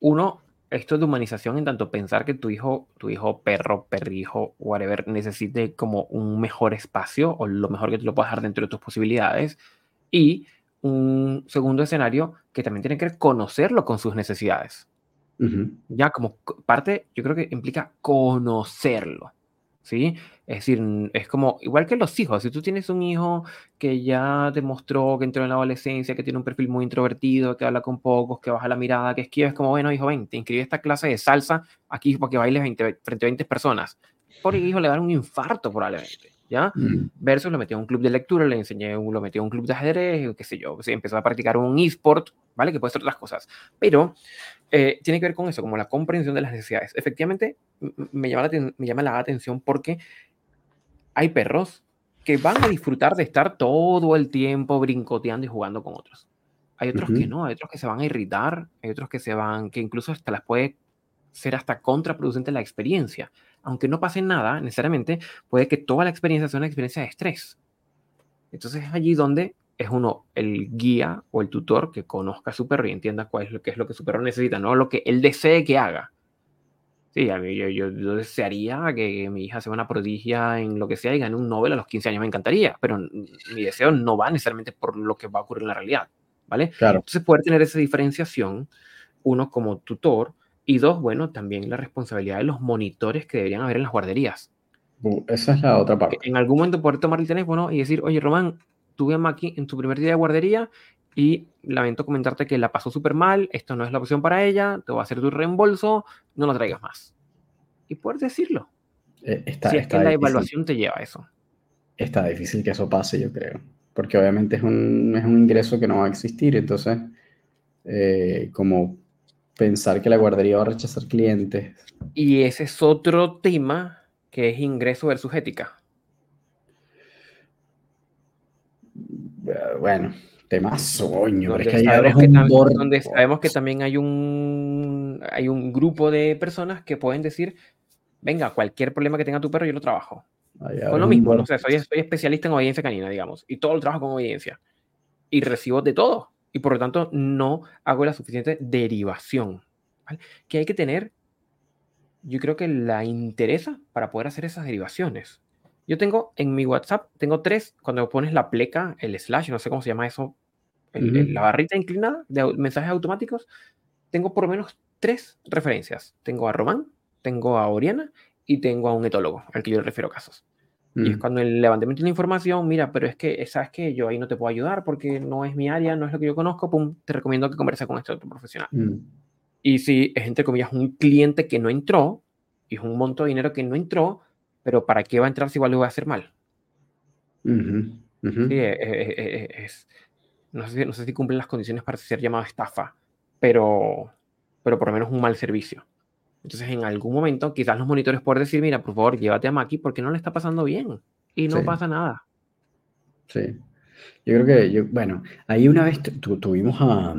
uno, esto de humanización en tanto pensar que tu hijo, tu hijo perro, perrijo, whatever, necesite como un mejor espacio o lo mejor que tú lo puedas dar dentro de tus posibilidades. Y un segundo escenario que también tiene que conocerlo con sus necesidades. Ya como parte, yo creo que implica conocerlo. ¿Sí? Es decir, es como, igual que los hijos, si tú tienes un hijo que ya demostró que entró en la adolescencia, que tiene un perfil muy introvertido, que habla con pocos, que baja la mirada, que esquiva, es como, bueno, hijo, ven, te inscribí a esta clase de salsa aquí para que bailes frente a 20 personas. Por hijo le dan un infarto probablemente. ¿Ya? Mm. Versus lo metí a un club de lectura, le enseñé, lo metí a un club de ajedrez, qué sé yo, sí, empezó a practicar un eSport, ¿vale? Que puede ser otras cosas. Pero eh, tiene que ver con eso, como la comprensión de las necesidades. Efectivamente, me llama, la, me llama la atención porque hay perros que van a disfrutar de estar todo el tiempo brincoteando y jugando con otros. Hay otros que no, hay otros que se van a irritar, hay otros que se van, que incluso hasta las puede ser hasta contraproducente la experiencia. Aunque no pase nada, necesariamente, puede que toda la experiencia sea una experiencia de estrés. Entonces es allí donde es uno el guía o el tutor que conozca a su perro y entienda cuál es lo que es lo que su perro necesita, no lo que él desee que haga. Sí, a mí, yo, yo, desearía que mi hija sea una prodigia en lo que sea y gane un Nobel a los 15 años, me encantaría, pero mi deseo no va necesariamente por lo que va a ocurrir en la realidad, ¿vale? Claro. Entonces, poder tener esa diferenciación, uno como tutor, y dos, bueno, también la responsabilidad de los monitores que deberían haber en las guarderías. Uh, esa es la otra parte. En algún momento poder tomar el teléfono y decir, oye, Román, tuve aquí en tu primer día de guardería y lamento comentarte que la pasó súper mal, esto no es la opción para ella, te voy a hacer tu reembolso, no lo traigas más. Y poder decirlo. Eh, está, si es que la evaluación te lleva a eso. Está difícil que eso pase, yo creo. Porque obviamente es un, es un ingreso que no va a existir. Entonces, eh, como pensar que la guardería va a rechazar clientes. Y ese es otro tema que es ingreso versus ética. Bueno, temas sueño. Donde, que sabemos, que donde sabemos que también hay un, hay un grupo de personas que pueden decir, venga, cualquier problema que tenga tu perro, yo lo trabajo. Con lo mismo, no sé, soy, soy, especialista en obediencia canina, digamos, y todo lo trabajo con obediencia. Y recibo de todo. Y por lo tanto, no hago la suficiente derivación. Que hay que tener, yo creo que la interesa para poder hacer esas derivaciones. Yo tengo en mi WhatsApp, tengo tres, cuando pones la pleca, el slash, no sé cómo se llama eso, la barrita inclinada de mensajes automáticos, tengo por lo menos tres referencias. Tengo a Román, tengo a Oriana y tengo a un etólogo al que yo le refiero casos. Y es mm. cuando el levantamiento de la información, mira, pero es que, ¿sabes que Yo ahí no te puedo ayudar porque no es mi área, no es lo que yo conozco, pum, te recomiendo que converses con este otro profesional. Mm. Y si es, entre comillas, un cliente que no entró, y es un monto de dinero que no entró, pero ¿para qué va a entrar si igual lo voy a hacer mal? Sí, es, no, sé, no sé si cumplen las condiciones para ser llamado estafa, pero, pero por lo menos un mal servicio. Entonces, en algún momento, quizás los monitores pueden decir, mira, por favor, llévate a Maki porque no le está pasando bien y no pasa nada. Sí. Yo creo que, yo, bueno, ahí una vez tuvimos a,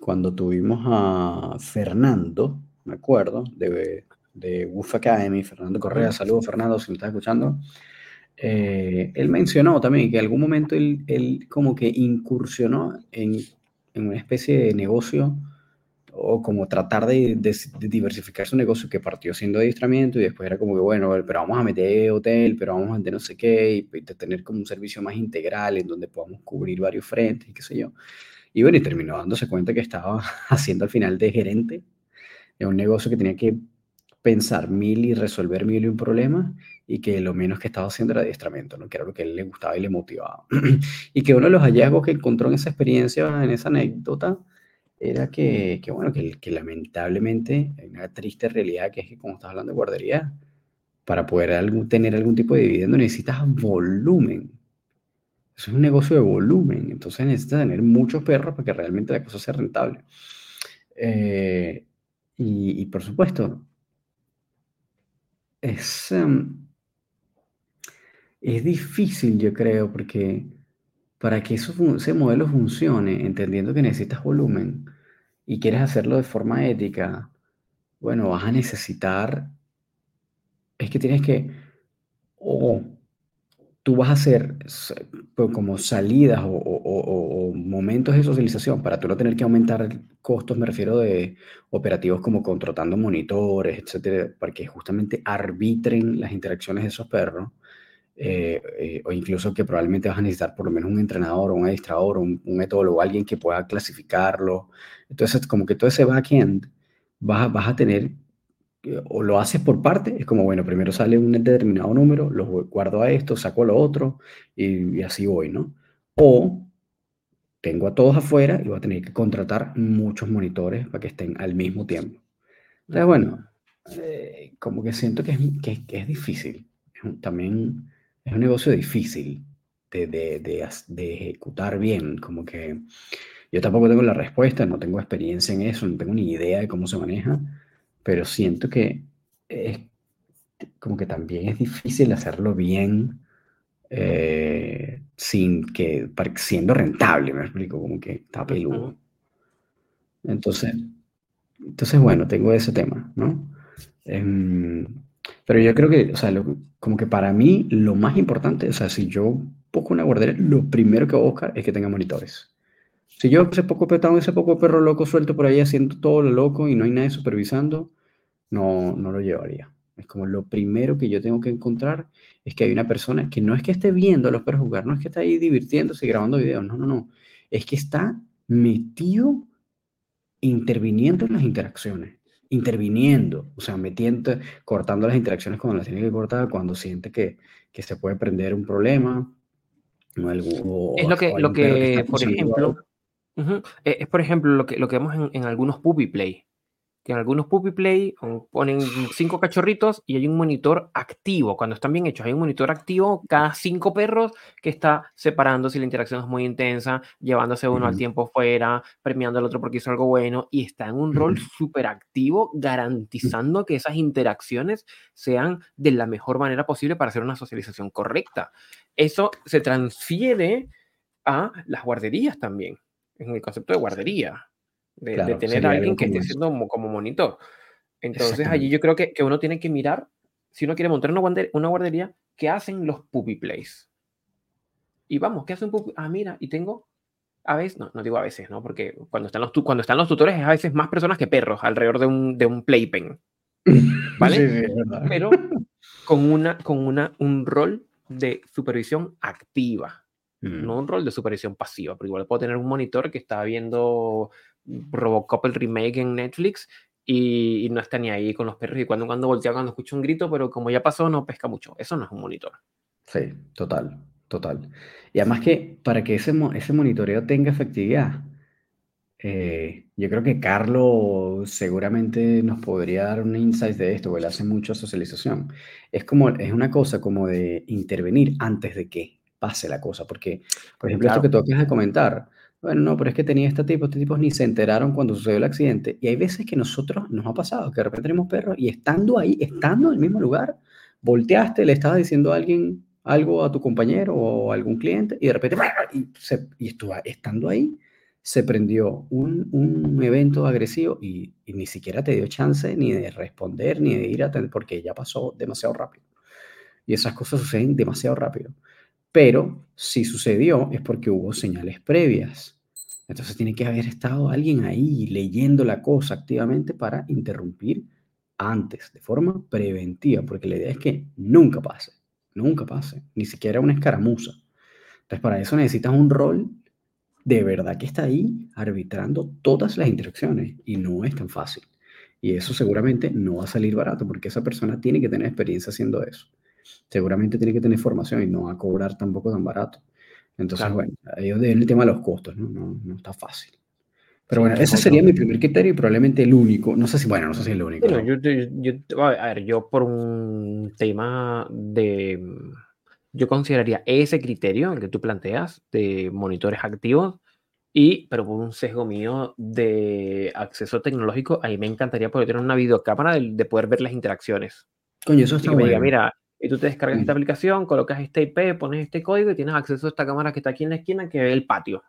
cuando tuvimos a Fernando, me acuerdo, de, de Woof Academy, Fernando Correa, saludos Fernando, si me estás escuchando. Eh, él mencionó también que en algún momento él, él como que incursionó en, en, una especie de negocio o como tratar de, diversificar su negocio que partió siendo adiestramiento y después era como que, bueno, pero vamos a meter hotel, pero vamos a meter no sé qué, y, y tener como un servicio más integral en donde podamos cubrir varios frentes y qué sé yo. Y bueno, y terminó dándose cuenta que estaba haciendo al final de gerente de un negocio que tenía que pensar mil y resolver mil y un problema y que lo menos que estaba haciendo era adiestramiento, ¿no? que era lo que a él le gustaba y le motivaba. y que uno de los hallazgos que encontró en esa experiencia, en esa anécdota, era que, que bueno, que, que, lamentablemente hay una triste realidad que es que como estás hablando de guardería, para poder algún, tener algún tipo de dividendo necesitas volumen es un negocio de volumen, entonces necesitas tener muchos perros para que realmente la cosa sea rentable. Eh, y, por supuesto, es, em, es difícil, yo creo, porque para que eso, ese modelo funcione, entendiendo que necesitas volumen y quieres hacerlo de forma ética, bueno, vas a necesitar, es que tienes que, o tú vas a hacer pues, como salidas o, momentos de socialización para tú no tener que aumentar costos, me refiero de operativos como contratando monitores, etcétera, para que justamente arbitren las interacciones de esos perros, eh, eh, o incluso que probablemente vas a necesitar por lo menos un entrenador o un administrador o un, un o alguien que pueda clasificarlo. Entonces, como que todo ese backend vas, vas a tener o lo haces por parte, es como, bueno, primero sale un determinado número, lo guardo a esto, saco a lo otro y, así voy, ¿no? O tengo a todos afuera y voy a tener que contratar muchos monitores para que estén al mismo tiempo. Entonces, bueno, eh, como que siento que es, que, es difícil. También es un negocio difícil de, de, de, de, ejecutar bien, como que yo tampoco tengo la respuesta, no tengo experiencia en eso, no tengo ni idea de cómo se maneja, pero siento que es como que también es difícil hacerlo bien eh, sin que, siendo rentable, me explico, como que está peludo. Entonces, entonces, bueno, tengo ese tema, ¿no? Em, pero yo creo que, o sea, como que para mí lo más importante, o sea, si yo busco una guardería, lo primero que voy buscar es que tenga monitores. Si yo ese poco petado, ese poco perro loco suelto por ahí haciendo todo lo loco y no hay nadie supervisando, no, no lo llevaría. Es como lo primero que yo tengo que encontrar es que hay una persona que no es que esté viendo a los perros jugar, no es que está ahí divirtiéndose y grabando videos, no, no, no. Es que está metido interviniendo en las interacciones, interviniendo, o sea, metiendo, cortando las interacciones cuando las tiene que cortar, cuando siente que, que se puede prender un problema. O algo, es lo que, lo que por ejemplo, eh, es por ejemplo lo que, lo que vemos en, en algunos puppy play que en algunos Puppy Play ponen cinco cachorritos y hay un monitor activo. Cuando están bien hechos, hay un monitor activo cada cinco perros que está separando si la interacción es muy intensa, llevándose uno al tiempo fuera, premiando al otro porque hizo algo bueno y está en un rol súper activo, garantizando que esas interacciones sean de la mejor manera posible para hacer una socialización correcta. Eso se transfiere a las guarderías también, en el concepto de guardería de, tener a alguien que esté siendo como, monitor. Entonces allí yo creo que, que, uno tiene que mirar, si uno quiere montar una, guardería, una guardería, ¿qué hacen los puppy plays? Y vamos, ¿qué hacen puppy? Ah, mira, y tengo, a veces, no, no digo a veces, ¿no? Porque cuando están los, cuando están los tutores es a veces más personas que perros alrededor de un, de un playpen. ¿Vale? Pero con, una, con una, un rol de supervisión activa, mm. no un rol de supervisión pasiva, porque igual puedo tener un monitor que está viendo Robocop el remake en Netflix y, no está ni ahí con los perros y cuando cuando voltea cuando escucha un grito, pero como ya pasó no pesca mucho. Eso no es un monitor. Sí, total, total. Y además que para que ese, ese monitoreo tenga efectividad, eh, yo creo que Carlos seguramente nos podría dar un insight de esto, porque él hace mucha socialización. Es como, es una cosa como de intervenir antes de que pase la cosa, porque, por ejemplo, esto que tú acabas de comentar, bueno, no, pero es que tenía este tipo, estos tipos ni se enteraron cuando sucedió el accidente. Y hay veces que nosotros nos ha pasado que de repente tenemos perros y estando ahí, estando en el mismo lugar, volteaste, le estabas diciendo a alguien algo a tu compañero o a algún cliente y de repente, y, se, y estuvo, estando ahí, se prendió un, un evento agresivo y, y, ni siquiera te dio chance ni de responder ni de ir a atender porque ya pasó demasiado rápido. Y esas cosas suceden demasiado rápido. Pero si sucedió es porque hubo señales previas. Entonces tiene que haber estado alguien ahí leyendo la cosa activamente para interrumpir antes, de forma preventiva, porque la idea es que nunca pase, nunca pase, ni siquiera una escaramuza. Entonces para eso necesitas un rol de verdad que está ahí arbitrando todas las interacciones y no es tan fácil. Y eso seguramente no va a salir barato porque esa persona tiene que tener experiencia haciendo eso seguramente tiene que tener formación y no va a cobrar tampoco tan barato. Entonces, bueno, ahí es el tema de los costos, ¿no? No, no está fácil. Pero bueno, ese sería mi primer criterio y probablemente el único. No sé si, bueno, no sé si es el único. yo, yo, a ver, yo por un tema de. Yo consideraría ese criterio, el que tú planteas, de monitores activos, y, pero por un sesgo mío de acceso tecnológico, ahí me encantaría poder tener una videocámara de, de poder ver las interacciones. Coño, eso está bueno. Diga, mira, y tú te descargas esta aplicación, colocas este IP, pones este código y tienes acceso a esta cámara que está aquí en la esquina que ve el patio.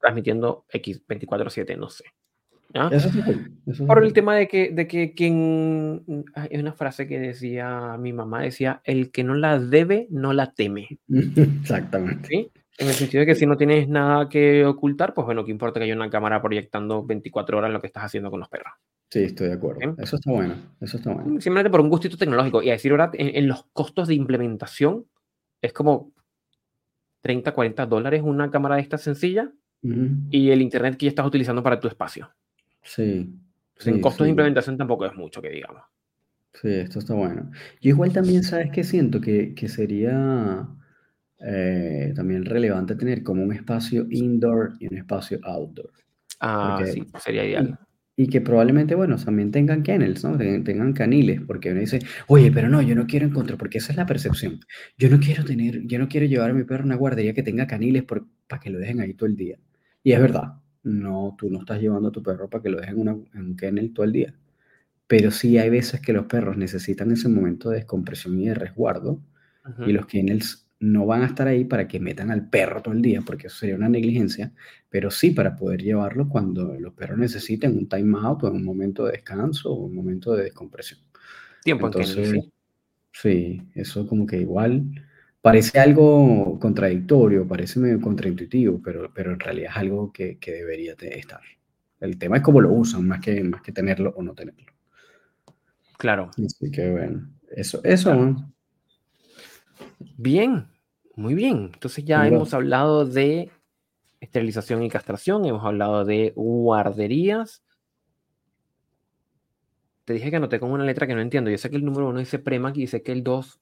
Transmitiendo X 24-7, no sé. Por el tema de que, de que quien. Hay una frase que decía mi mamá: decía, el que no la debe, no la teme. Exactamente. ¿Sí? En el sentido de que si no tienes nada que ocultar, pues bueno, ¿qué importa que haya una cámara proyectando 24 horas lo que estás haciendo con los perros? Sí, estoy de acuerdo. Eso está bueno. Eso está bueno. Simplemente por un gustito tecnológico. Y a decir verdad, en, los costos de implementación es como 30, 40 dólares una cámara de esta sencilla y el internet que ya estás utilizando para tu espacio. Sí. en costos de implementación tampoco es mucho, que digamos. Sí, esto está bueno. Yo igual también, ¿sabes qué siento? Que, que sería eh, también relevante tener como un espacio indoor y un espacio outdoor. Ah, sí, sería ideal. Y que probablemente, bueno, también tengan kennels, ¿no? Tengan caniles, porque uno dice, oye, pero no, yo no quiero encontrar, porque esa es la percepción. Yo no quiero tener, yo no quiero llevar a mi perro a una guardería que tenga caniles para que lo dejen ahí todo el día. Y es verdad, no, tú no estás llevando a tu perro para que lo dejen en, un kennel todo el día. Pero sí hay veces que los perros necesitan ese momento de descompresión y de resguardo, y los kennels no van a estar ahí para que metan al perro todo el día, porque eso sería una negligencia, pero sí para poder llevarlo cuando los perros necesiten un time out o un momento de descanso o un momento de descompresión. Tiempo Entonces, sí. sí, eso como que igual parece algo contradictorio, parece medio contraintuitivo, pero, pero en realidad es algo que, que debería estar. El tema es cómo lo usan, más que, más que tenerlo o no tenerlo. Claro. Así que bueno, eso, eso. Bien, muy bien. Entonces ya hemos hablado de esterilización y castración, hemos hablado de guarderías. Te dije que anoté con una letra que no entiendo. Yo sé que el número uno dice Premac y sé que el dos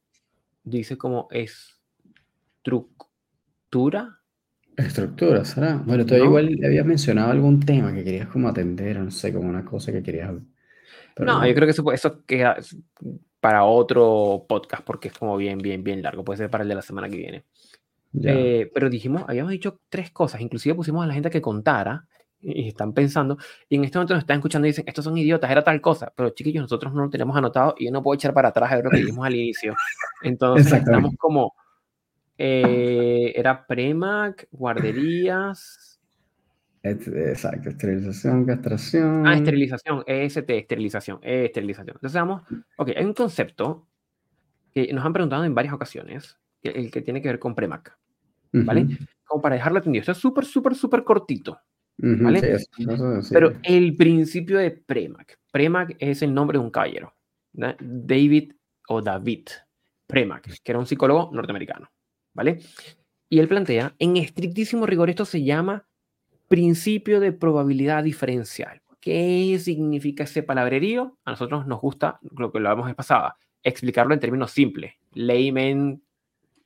dice como estructura. Estructura, ¿será? Bueno, tú igual habías mencionado algún tema que querías como atender, no sé, como una cosa que querías... no, yo creo que eso, eso queda para otro podcast porque es como bien, bien, bien largo. Puede ser para el de la semana que viene. Eh, pero dijimos, habíamos dicho tres cosas, inclusive pusimos a la gente que contara y están pensando, y en este momento nos están escuchando y dicen, estos son idiotas, era tal cosa, pero chiquillos, nosotros no lo tenemos anotado y yo no puedo echar para atrás a ver lo que dijimos al inicio. Entonces estamos como, eh, era Premac, guarderías. Exacto, esterilización, castración. Ah, esterilización, EST, esterilización, esterilización. Entonces vamos, ok, hay un concepto que nos han preguntado en varias ocasiones, el que tiene que ver con Premac, ¿vale? Como para dejarlo atendido. Esto es súper, súper, súper cortito, ¿vale? Pero el principio de Premac. Premac es el nombre de un caballero, David o David Premac, que era un psicólogo norteamericano, ¿vale? Y él plantea, en estrictísimo rigor, esto se llama principio de probabilidad diferencial. ¿Qué significa ese palabrerío? A nosotros nos gusta, lo que lo vemos pasada, explicarlo en términos simples, layman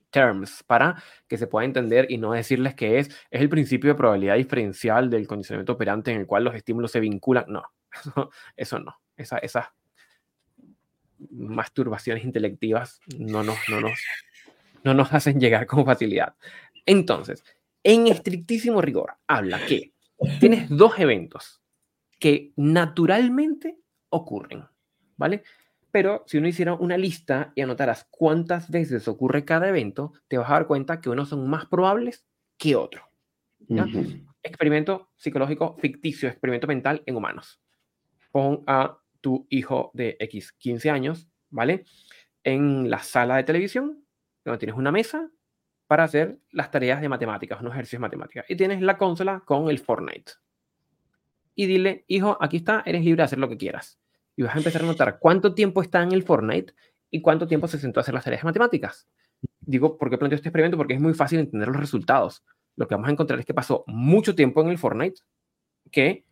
terms para que se pueda entender y no decirles que es, es el principio de probabilidad diferencial del condicionamiento operante en el cual los estímulos se vinculan. No, eso, no. Esa, esas masturbaciones intelectivas no nos, no, nos, no nos hacen llegar con facilidad. Entonces, en estrictísimo rigor, habla que tienes dos eventos que naturalmente ocurren, ¿vale? Pero si uno hiciera una lista y anotaras cuántas veces ocurre cada evento, te vas a dar cuenta que unos son más probables que otros. Experimento psicológico ficticio, experimento mental en humanos. Pon a tu hijo de X 15 años, ¿vale? En la sala de televisión, donde tienes una mesa para hacer las tareas de matemáticas, unos ejercicios de matemáticas. Y tienes la consola con el Fortnite. Y dile, hijo, aquí está, eres libre de hacer lo que quieras y vas a empezar a notar cuánto tiempo está en el Fortnite y cuánto tiempo se sentó a hacer las tareas de matemáticas. Digo, ¿por qué planteo este experimento? Porque es muy fácil entender los resultados. Lo que vamos a encontrar es que pasó mucho tiempo en el Fortnite que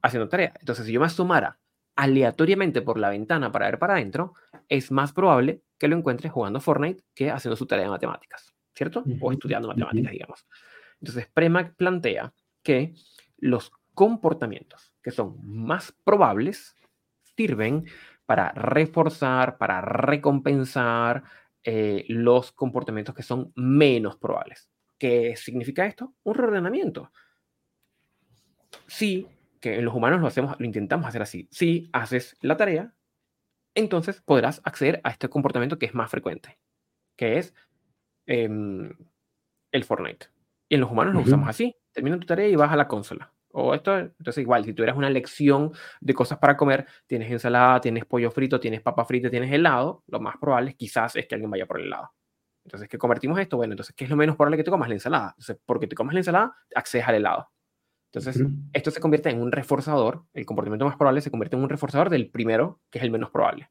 haciendo tareas. Entonces, si yo me asomara aleatoriamente por la ventana para ver para adentro, es más probable que lo encuentre jugando Fortnite que haciendo su tarea de matemáticas, ¿cierto? O estudiando matemáticas, digamos. Entonces, Premac plantea que los comportamientos que son más probables sirven para reforzar, para recompensar eh, los comportamientos que son menos probables. ¿Qué significa esto? Un reordenamiento. Sí, que en los humanos lo hacemos, lo intentamos hacer así. Si haces la tarea, entonces podrás acceder a este comportamiento que es más frecuente, que es em, el Fortnite. Y en los humanos lo usamos así. Termina tu tarea y vas a la consola. O esto, entonces igual, si tuvieras una lección de cosas para comer, tienes ensalada, tienes pollo frito, tienes papa frita, tienes helado, lo más probable quizás es que alguien vaya por el helado. Entonces, ¿qué convertimos esto? Bueno, entonces, ¿qué es lo menos probable que te comas? La ensalada. Entonces, porque te comas la ensalada, accedes al helado. Entonces, esto se convierte en un reforzador, el comportamiento más probable se convierte en un reforzador del primero, que es el menos probable.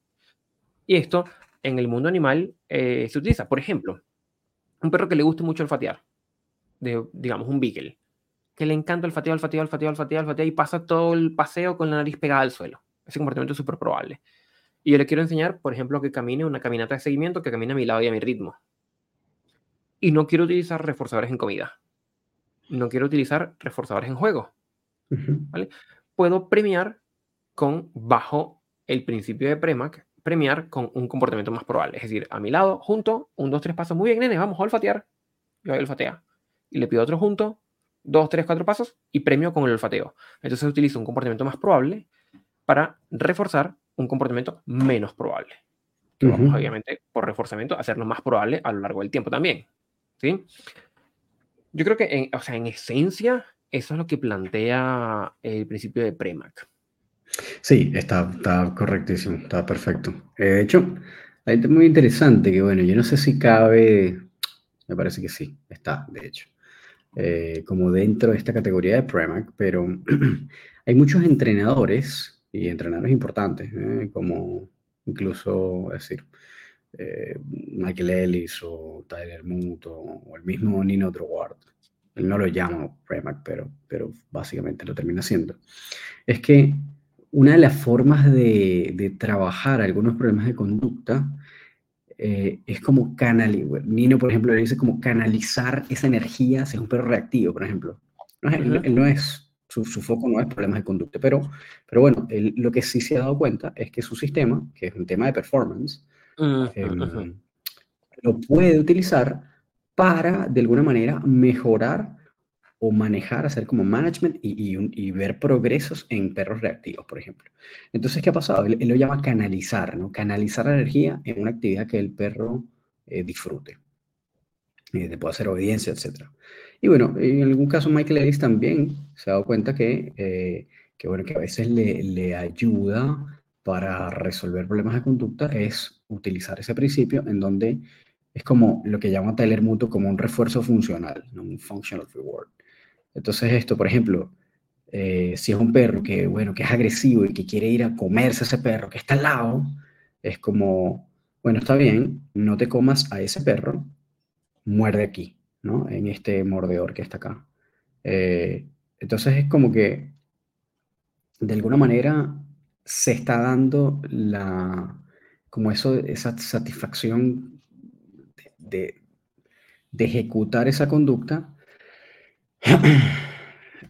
Y esto en el mundo animal eh, se utiliza. Por ejemplo, un perro que le guste mucho olfatear, de, digamos, un beagle que le encanta fateo, el fateo, el fateo y pasa todo el paseo con la nariz pegada al suelo. Ese comportamiento es súper probable. Y yo le quiero enseñar, por ejemplo, que camine una caminata de seguimiento que camine a mi lado y a mi ritmo. Y no quiero utilizar reforzadores en comida. No quiero utilizar reforzadores en juego. ¿vale? Puedo premiar con bajo el principio de Premac, premiar con un comportamiento más probable. Es decir, a mi lado, junto, un, dos, tres pasos. Muy bien, nene, vamos a olfatear. Yo olfatea. Y le pido otro junto, dos, tres, cuatro pasos y premio con el olfateo. Entonces utilizo un comportamiento más probable para reforzar un comportamiento menos probable. vamos, obviamente, por reforzamiento, hacerlo más probable a lo largo del tiempo también. ¿sí? Yo creo que, en, o sea, en esencia, eso es lo que plantea el principio de Premac. Sí, está, está correctísimo, está perfecto. Eh, de hecho, hay es muy interesante que, bueno, yo no sé si cabe, me parece que sí, está, de hecho, eh, como dentro de esta categoría de Premac, pero hay muchos entrenadores y entrenadores importantes, ¿eh? como incluso, es decir, Michael Ellis o Tyler Muto o el mismo Nino Droward. Él no lo llama Premac, pero, pero básicamente lo termina haciendo. Es que una de las formas de, trabajar algunos problemas de conducta eh, es como canalizar, Nino, por ejemplo, le dice como canalizar esa energía hacia un perro reactivo, por ejemplo. No, él, no es, su, foco no es problemas de conducta, pero, pero bueno, lo que sí se ha dado cuenta es que su sistema, que es un tema de performance, em, lo puede utilizar para, de alguna manera, mejorar o manejar, hacer como management y, ver progresos en perros reactivos, por ejemplo. Entonces, ¿qué ha pasado? Él, lo llama canalizar, ¿no? Canalizar la energía en una actividad que el perro eh, disfrute. Eh, puede hacer obediencia, etc. Y bueno, en algún caso Michael Ellis también se ha dado cuenta que, eh, que bueno, que a veces le, le ayuda para resolver problemas de conducta es utilizar ese principio en donde es como lo que llama Tyler Muto como un refuerzo funcional, ¿no? un functional reward. Entonces esto, por ejemplo, eh, si es un perro que, bueno, que es agresivo y que quiere ir a comerse a ese perro que está al lado, es como, bueno, está bien, no te comas a ese perro, muerde aquí, ¿no? En este mordedor que está acá. Eh, entonces es como que, de alguna manera, se está dando la, como eso, esa satisfacción de, de ejecutar esa conducta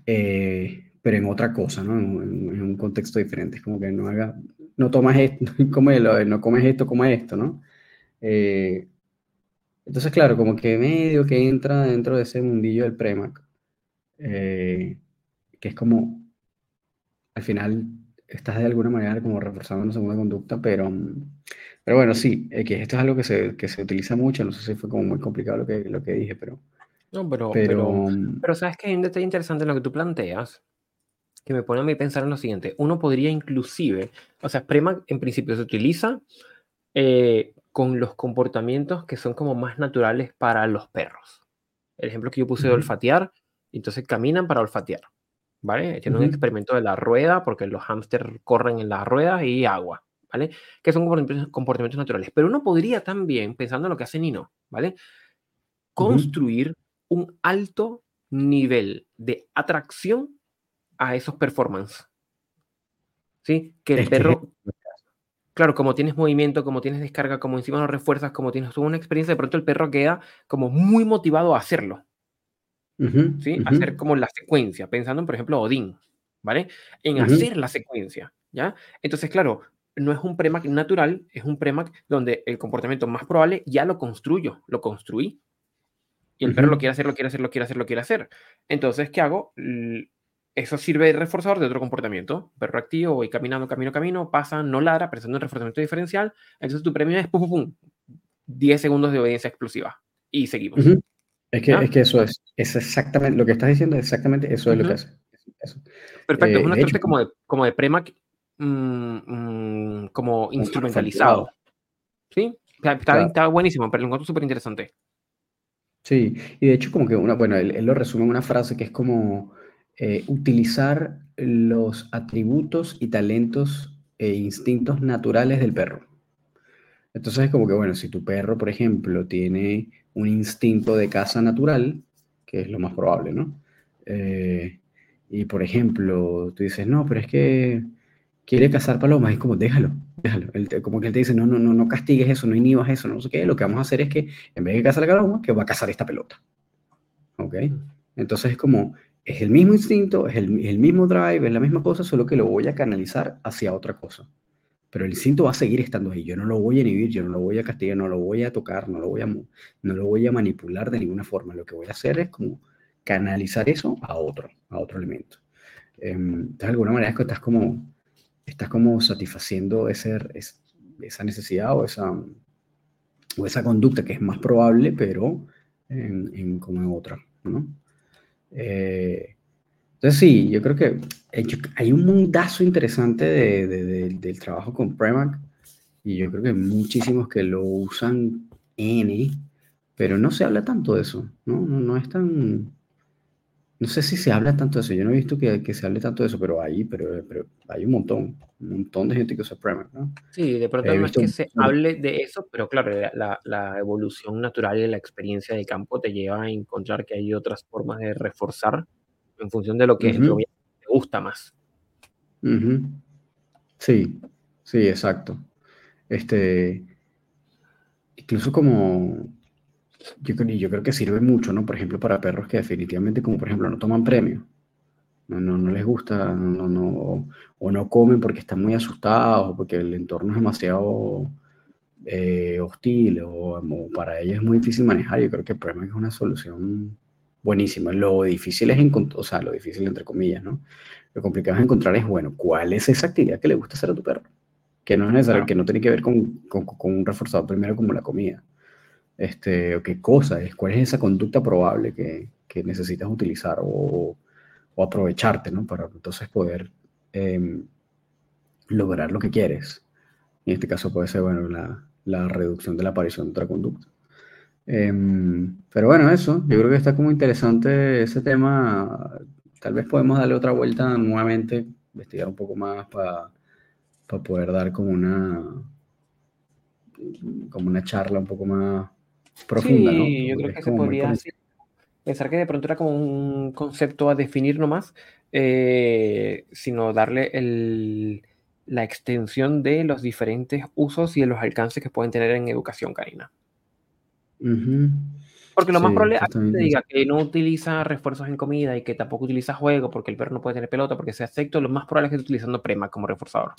Eh, pero en otra cosa, ¿no? En, un contexto diferente. Es como que no haga, no tomas esto, no comes esto, como esto, ¿no? Eh, entonces, claro, como que medio que entra dentro de ese mundillo del Premac, eh, que es como, al final, estás de alguna manera como reforzando una segunda conducta, pero, pero bueno, sí, que esto es algo que se, que se utiliza mucho, no sé si fue como muy complicado lo que, lo que dije, pero, no, pero, pero, mm, pero, sabes que hay un detalle interesante en lo que tú planteas, que me pone a mí pensar en lo siguiente. Uno podría inclusive, o sea, Prema en principio se utiliza eh, con los comportamientos que son como más naturales para los perros. El ejemplo que yo puse de olfatear, entonces caminan para olfatear, ¿vale? Tiene un experimento de la rueda, porque los hámsters corren en la rueda y agua, ¿vale? Que son comportamientos, naturales. Pero uno podría también, pensando en lo que hace Nino, ¿vale? Construir un alto nivel de atracción a esos performances. ¿Sí? Que el perro, claro, como tienes movimiento, como tienes descarga, como encima lo refuerzas, como tienes toda una experiencia, de pronto el perro queda como muy motivado a hacerlo. ¿Sí? Hacer como la secuencia, pensando en, por ejemplo, Odín, ¿vale? En hacer la secuencia, ¿ya? Entonces, claro, no es un premac natural, es un premac donde el comportamiento más probable ya lo construyo, lo construí, y el perro lo quiere hacer, lo quiere hacer, lo quiere hacer, lo quiere hacer. Entonces, ¿qué hago? Eso sirve de reforzador de otro comportamiento. Perro activo, voy caminando, camino, camino, pasa, no ladra, pensando en reforzamiento diferencial. Entonces tu premio es pum, pum, pum. 10 segundos de obediencia explosiva. Y seguimos. es, que, es que eso es, es exactamente, lo que estás diciendo es exactamente eso es lo que hace. Perfecto, es eh, una suerte como de, como de premac, mm, mm, como instrumentalizado. ¿Sí? Está, está, buenísimo, pero lo encuentro súper interesante. Sí, y de hecho como que una, bueno, él, lo resume en una frase que es como eh, utilizar los atributos y talentos e instintos naturales del perro. Entonces es como que, bueno, si tu perro, por ejemplo, tiene un instinto de caza natural, que es lo más probable, ¿no? Eh, y por ejemplo, tú dices, no, pero es que quiere cazar palomas, es como, déjalo, déjalo. como que él te dice, no, no, no, no castigues eso, no inhibas eso, no sé qué. Lo que vamos a hacer es que en vez de cazar la paloma, que va a cazar esta pelota. ¿Ok? Entonces es como es el mismo instinto, es el, el, mismo drive, es la misma cosa, solo que lo voy a canalizar hacia otra cosa. Pero el instinto va a seguir estando ahí. Yo no lo voy a inhibir, yo no lo voy a castigar, no lo voy a tocar, no lo voy a, no lo voy a manipular de ninguna forma. Lo que voy a hacer es como canalizar eso a otro, a otro elemento. Em, entonces, de alguna manera es que estás como, estás como satisfaciendo ese, esa necesidad o esa, o esa conducta que es más probable, pero en, como en otra. Eh, entonces sí, yo creo que hay un mundazo interesante de, del trabajo con Premac y yo creo que muchísimos que lo usan N, pero no se habla tanto de eso, ¿no? No, no es tan... No sé si se habla tanto de eso, yo no he visto que, que se hable tanto de eso, pero hay, pero, pero hay un montón, un montón de gente que usa Premac, ¿no? Sí, de pronto no es que se hable de eso, pero claro, la, la, evolución natural y la experiencia de campo te lleva a encontrar que hay otras formas de reforzar en función de lo que te gusta más. Sí, sí, exacto. Este, incluso como, yo, yo creo que sirve mucho, ¿no? Por ejemplo, para perros que definitivamente, como por ejemplo, no toman premio, no, no, no les gusta, no, no, o no comen porque están muy asustados, o porque el entorno es demasiado eh, hostil, o, para ellos es muy difícil manejar. Yo creo que el premio es una solución buenísima. Lo difícil es encontrar, o sea, lo difícil entre comillas, ¿no? Lo complicado es encontrar es, bueno, ¿cuál es esa actividad que le gusta hacer a tu perro? Que no es necesario, que no tiene que ver con, con, un reforzador primero como la comida. Este, qué cosa es, cuál es esa conducta probable que, que necesitas utilizar o, o, aprovecharte, ¿no? Para entonces poder em, lograr lo que quieres. En este caso puede ser, bueno, la, la reducción de la aparición de otra conducta. Em, pero bueno, eso, yo creo que está como interesante ese tema. Tal vez podemos darle otra vuelta nuevamente, investigar un poco más para poder dar como una como una charla un poco más profunda. Sí, yo creo que se podría pensar que de pronto era como un concepto a definir nomás, eh, sino darle el, la extensión de los diferentes usos y de los alcances que pueden tener en educación canina. Porque lo más probable es que te diga que no utiliza refuerzos en comida y que tampoco utiliza juego porque el perro no puede tener pelota porque sea secto, lo más probable es que esté utilizando Prema como reforzador.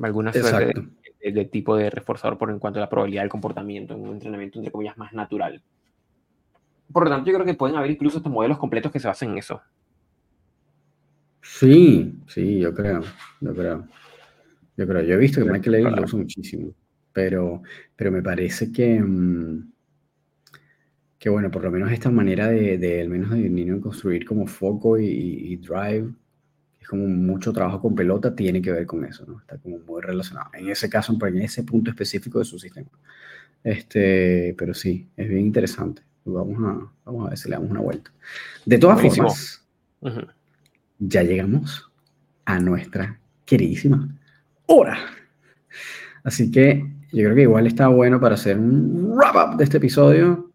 Alguna suerte de, tipo de reforzador por en cuanto a la probabilidad del comportamiento en un entrenamiento entre comillas más natural. Por lo tanto, yo creo que pueden haber incluso estos modelos completos que se basen en eso. Sí, sí, yo creo, yo creo. Yo creo, yo he visto que Michael Levy lo usa muchísimo pero, pero me parece que, mm, que, bueno, por lo menos esta manera de, de al menos de niño construir como foco y, drive, es como mucho trabajo con pelota, tiene que ver con eso, ¿no? Está como muy relacionado. En ese caso, en ese punto específico de su sistema. Este, pero sí, es bien interesante. Vamos a, vamos a ver si le damos una vuelta. De todas formas, ya llegamos a nuestra queridísima hora. Así que yo creo que igual está bueno para hacer un wrap-up de este episodio.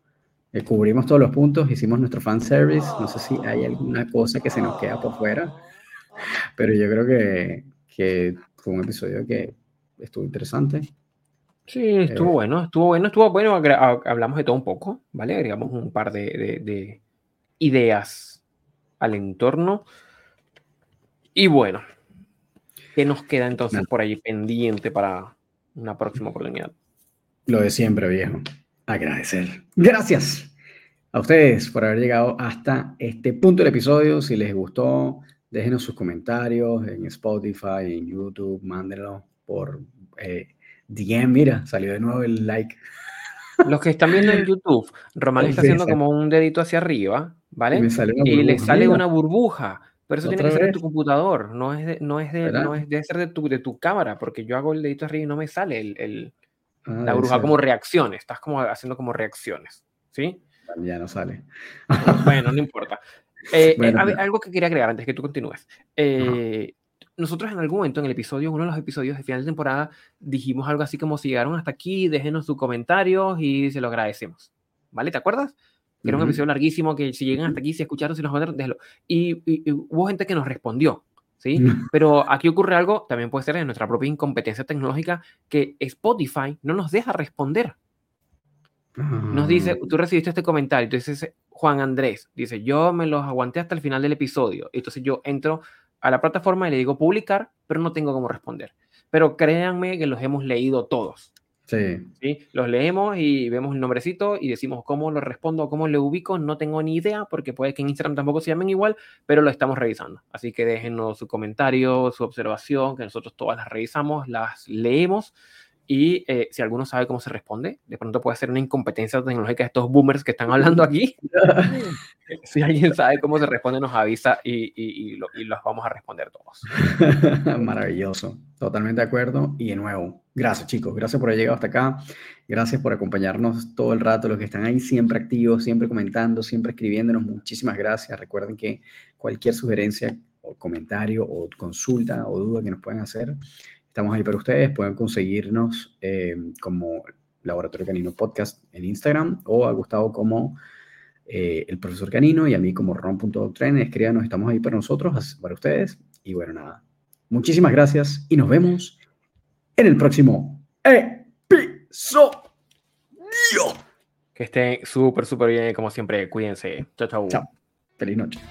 Eh, cubrimos todos los puntos, hicimos nuestro fan service. No sé si hay alguna cosa que se nos queda por fuera, pero yo creo que, que fue un episodio que estuvo interesante. Sí, estuvo eh, bueno, estuvo bueno, estuvo bueno. Hablamos de todo un poco, ¿vale? Agregamos un par de, de, de ideas al entorno. Y bueno, ¿qué nos queda entonces por ahí pendiente para, una próxima oportunidad. Lo de siempre, viejo. Agradecer. Gracias a ustedes por haber llegado hasta este punto del episodio. Si les gustó, déjenos sus comentarios en Spotify, en YouTube, mándenlo por eh, DM. Mira, salió de nuevo el like. Los que están viendo en YouTube, Román está haciendo como un dedito hacia arriba, ¿vale? Y, le sale una burbuja. Pero eso tiene que ser de tu computador, no es de, no es de, no es de ser de tu, de tu cámara, porque yo hago el dedito arriba y no me sale el, el la ah, bruja como reacciones, estás como haciendo como reacciones, ¿sí? Ya no sale. bueno, no importa. Eh, eh, algo que quería agregar antes que tú continúes. Eh, nosotros en algún momento en el episodio, uno de los episodios de final de temporada, dijimos algo así como si llegaron hasta aquí, déjenos sus comentarios y se lo agradecemos. ¿Vale? ¿Te acuerdas? era un episodio larguísimo que si llegan hasta aquí, si escucharon, si nos mandaron, déjalo. Y, y, hubo gente que nos respondió, ¿sí? Pero aquí ocurre algo, también puede ser en nuestra propia incompetencia tecnológica, que Spotify no nos deja responder. Nos dice, tú recibiste este comentario, entonces Juan Andrés dice, yo me los aguanté hasta el final del episodio. Entonces yo entro a la plataforma y le digo publicar, pero no tengo cómo responder. Pero créanme que los hemos leído todos. Sí. ¿sí? Los leemos y vemos el nombrecito y decimos cómo lo respondo, cómo le ubico. No tengo ni idea porque puede que en Instagram tampoco se llamen igual, pero lo estamos revisando. Así que déjenos su comentario, su observación, que nosotros todas las revisamos, las leemos y eh, si alguno sabe cómo se responde, de pronto puede ser una incompetencia tecnológica de estos boomers que están hablando aquí. si alguien sabe cómo se responde, nos avisa y, y, y, los vamos a responder todos. Maravilloso, totalmente de acuerdo. Y de nuevo, gracias chicos, gracias por haber llegado hasta acá. Gracias por acompañarnos todo el rato, los que están ahí siempre activos, siempre comentando, siempre escribiéndonos. Muchísimas gracias. Recuerden que cualquier sugerencia o comentario o consulta o duda que nos puedan hacer, Estamos ahí para ustedes. Pueden conseguirnos eh, como Laboratorio Canino Podcast en Instagram o a Gustavo como eh, el profesor Canino y a mí como ron.doctren. Escríbanos, estamos ahí para nosotros, para ustedes. Y bueno, nada. Muchísimas gracias y nos vemos en el próximo episodio. Que estén súper, súper bien. Como siempre, cuídense. Chao, chao. Chao. Feliz noche.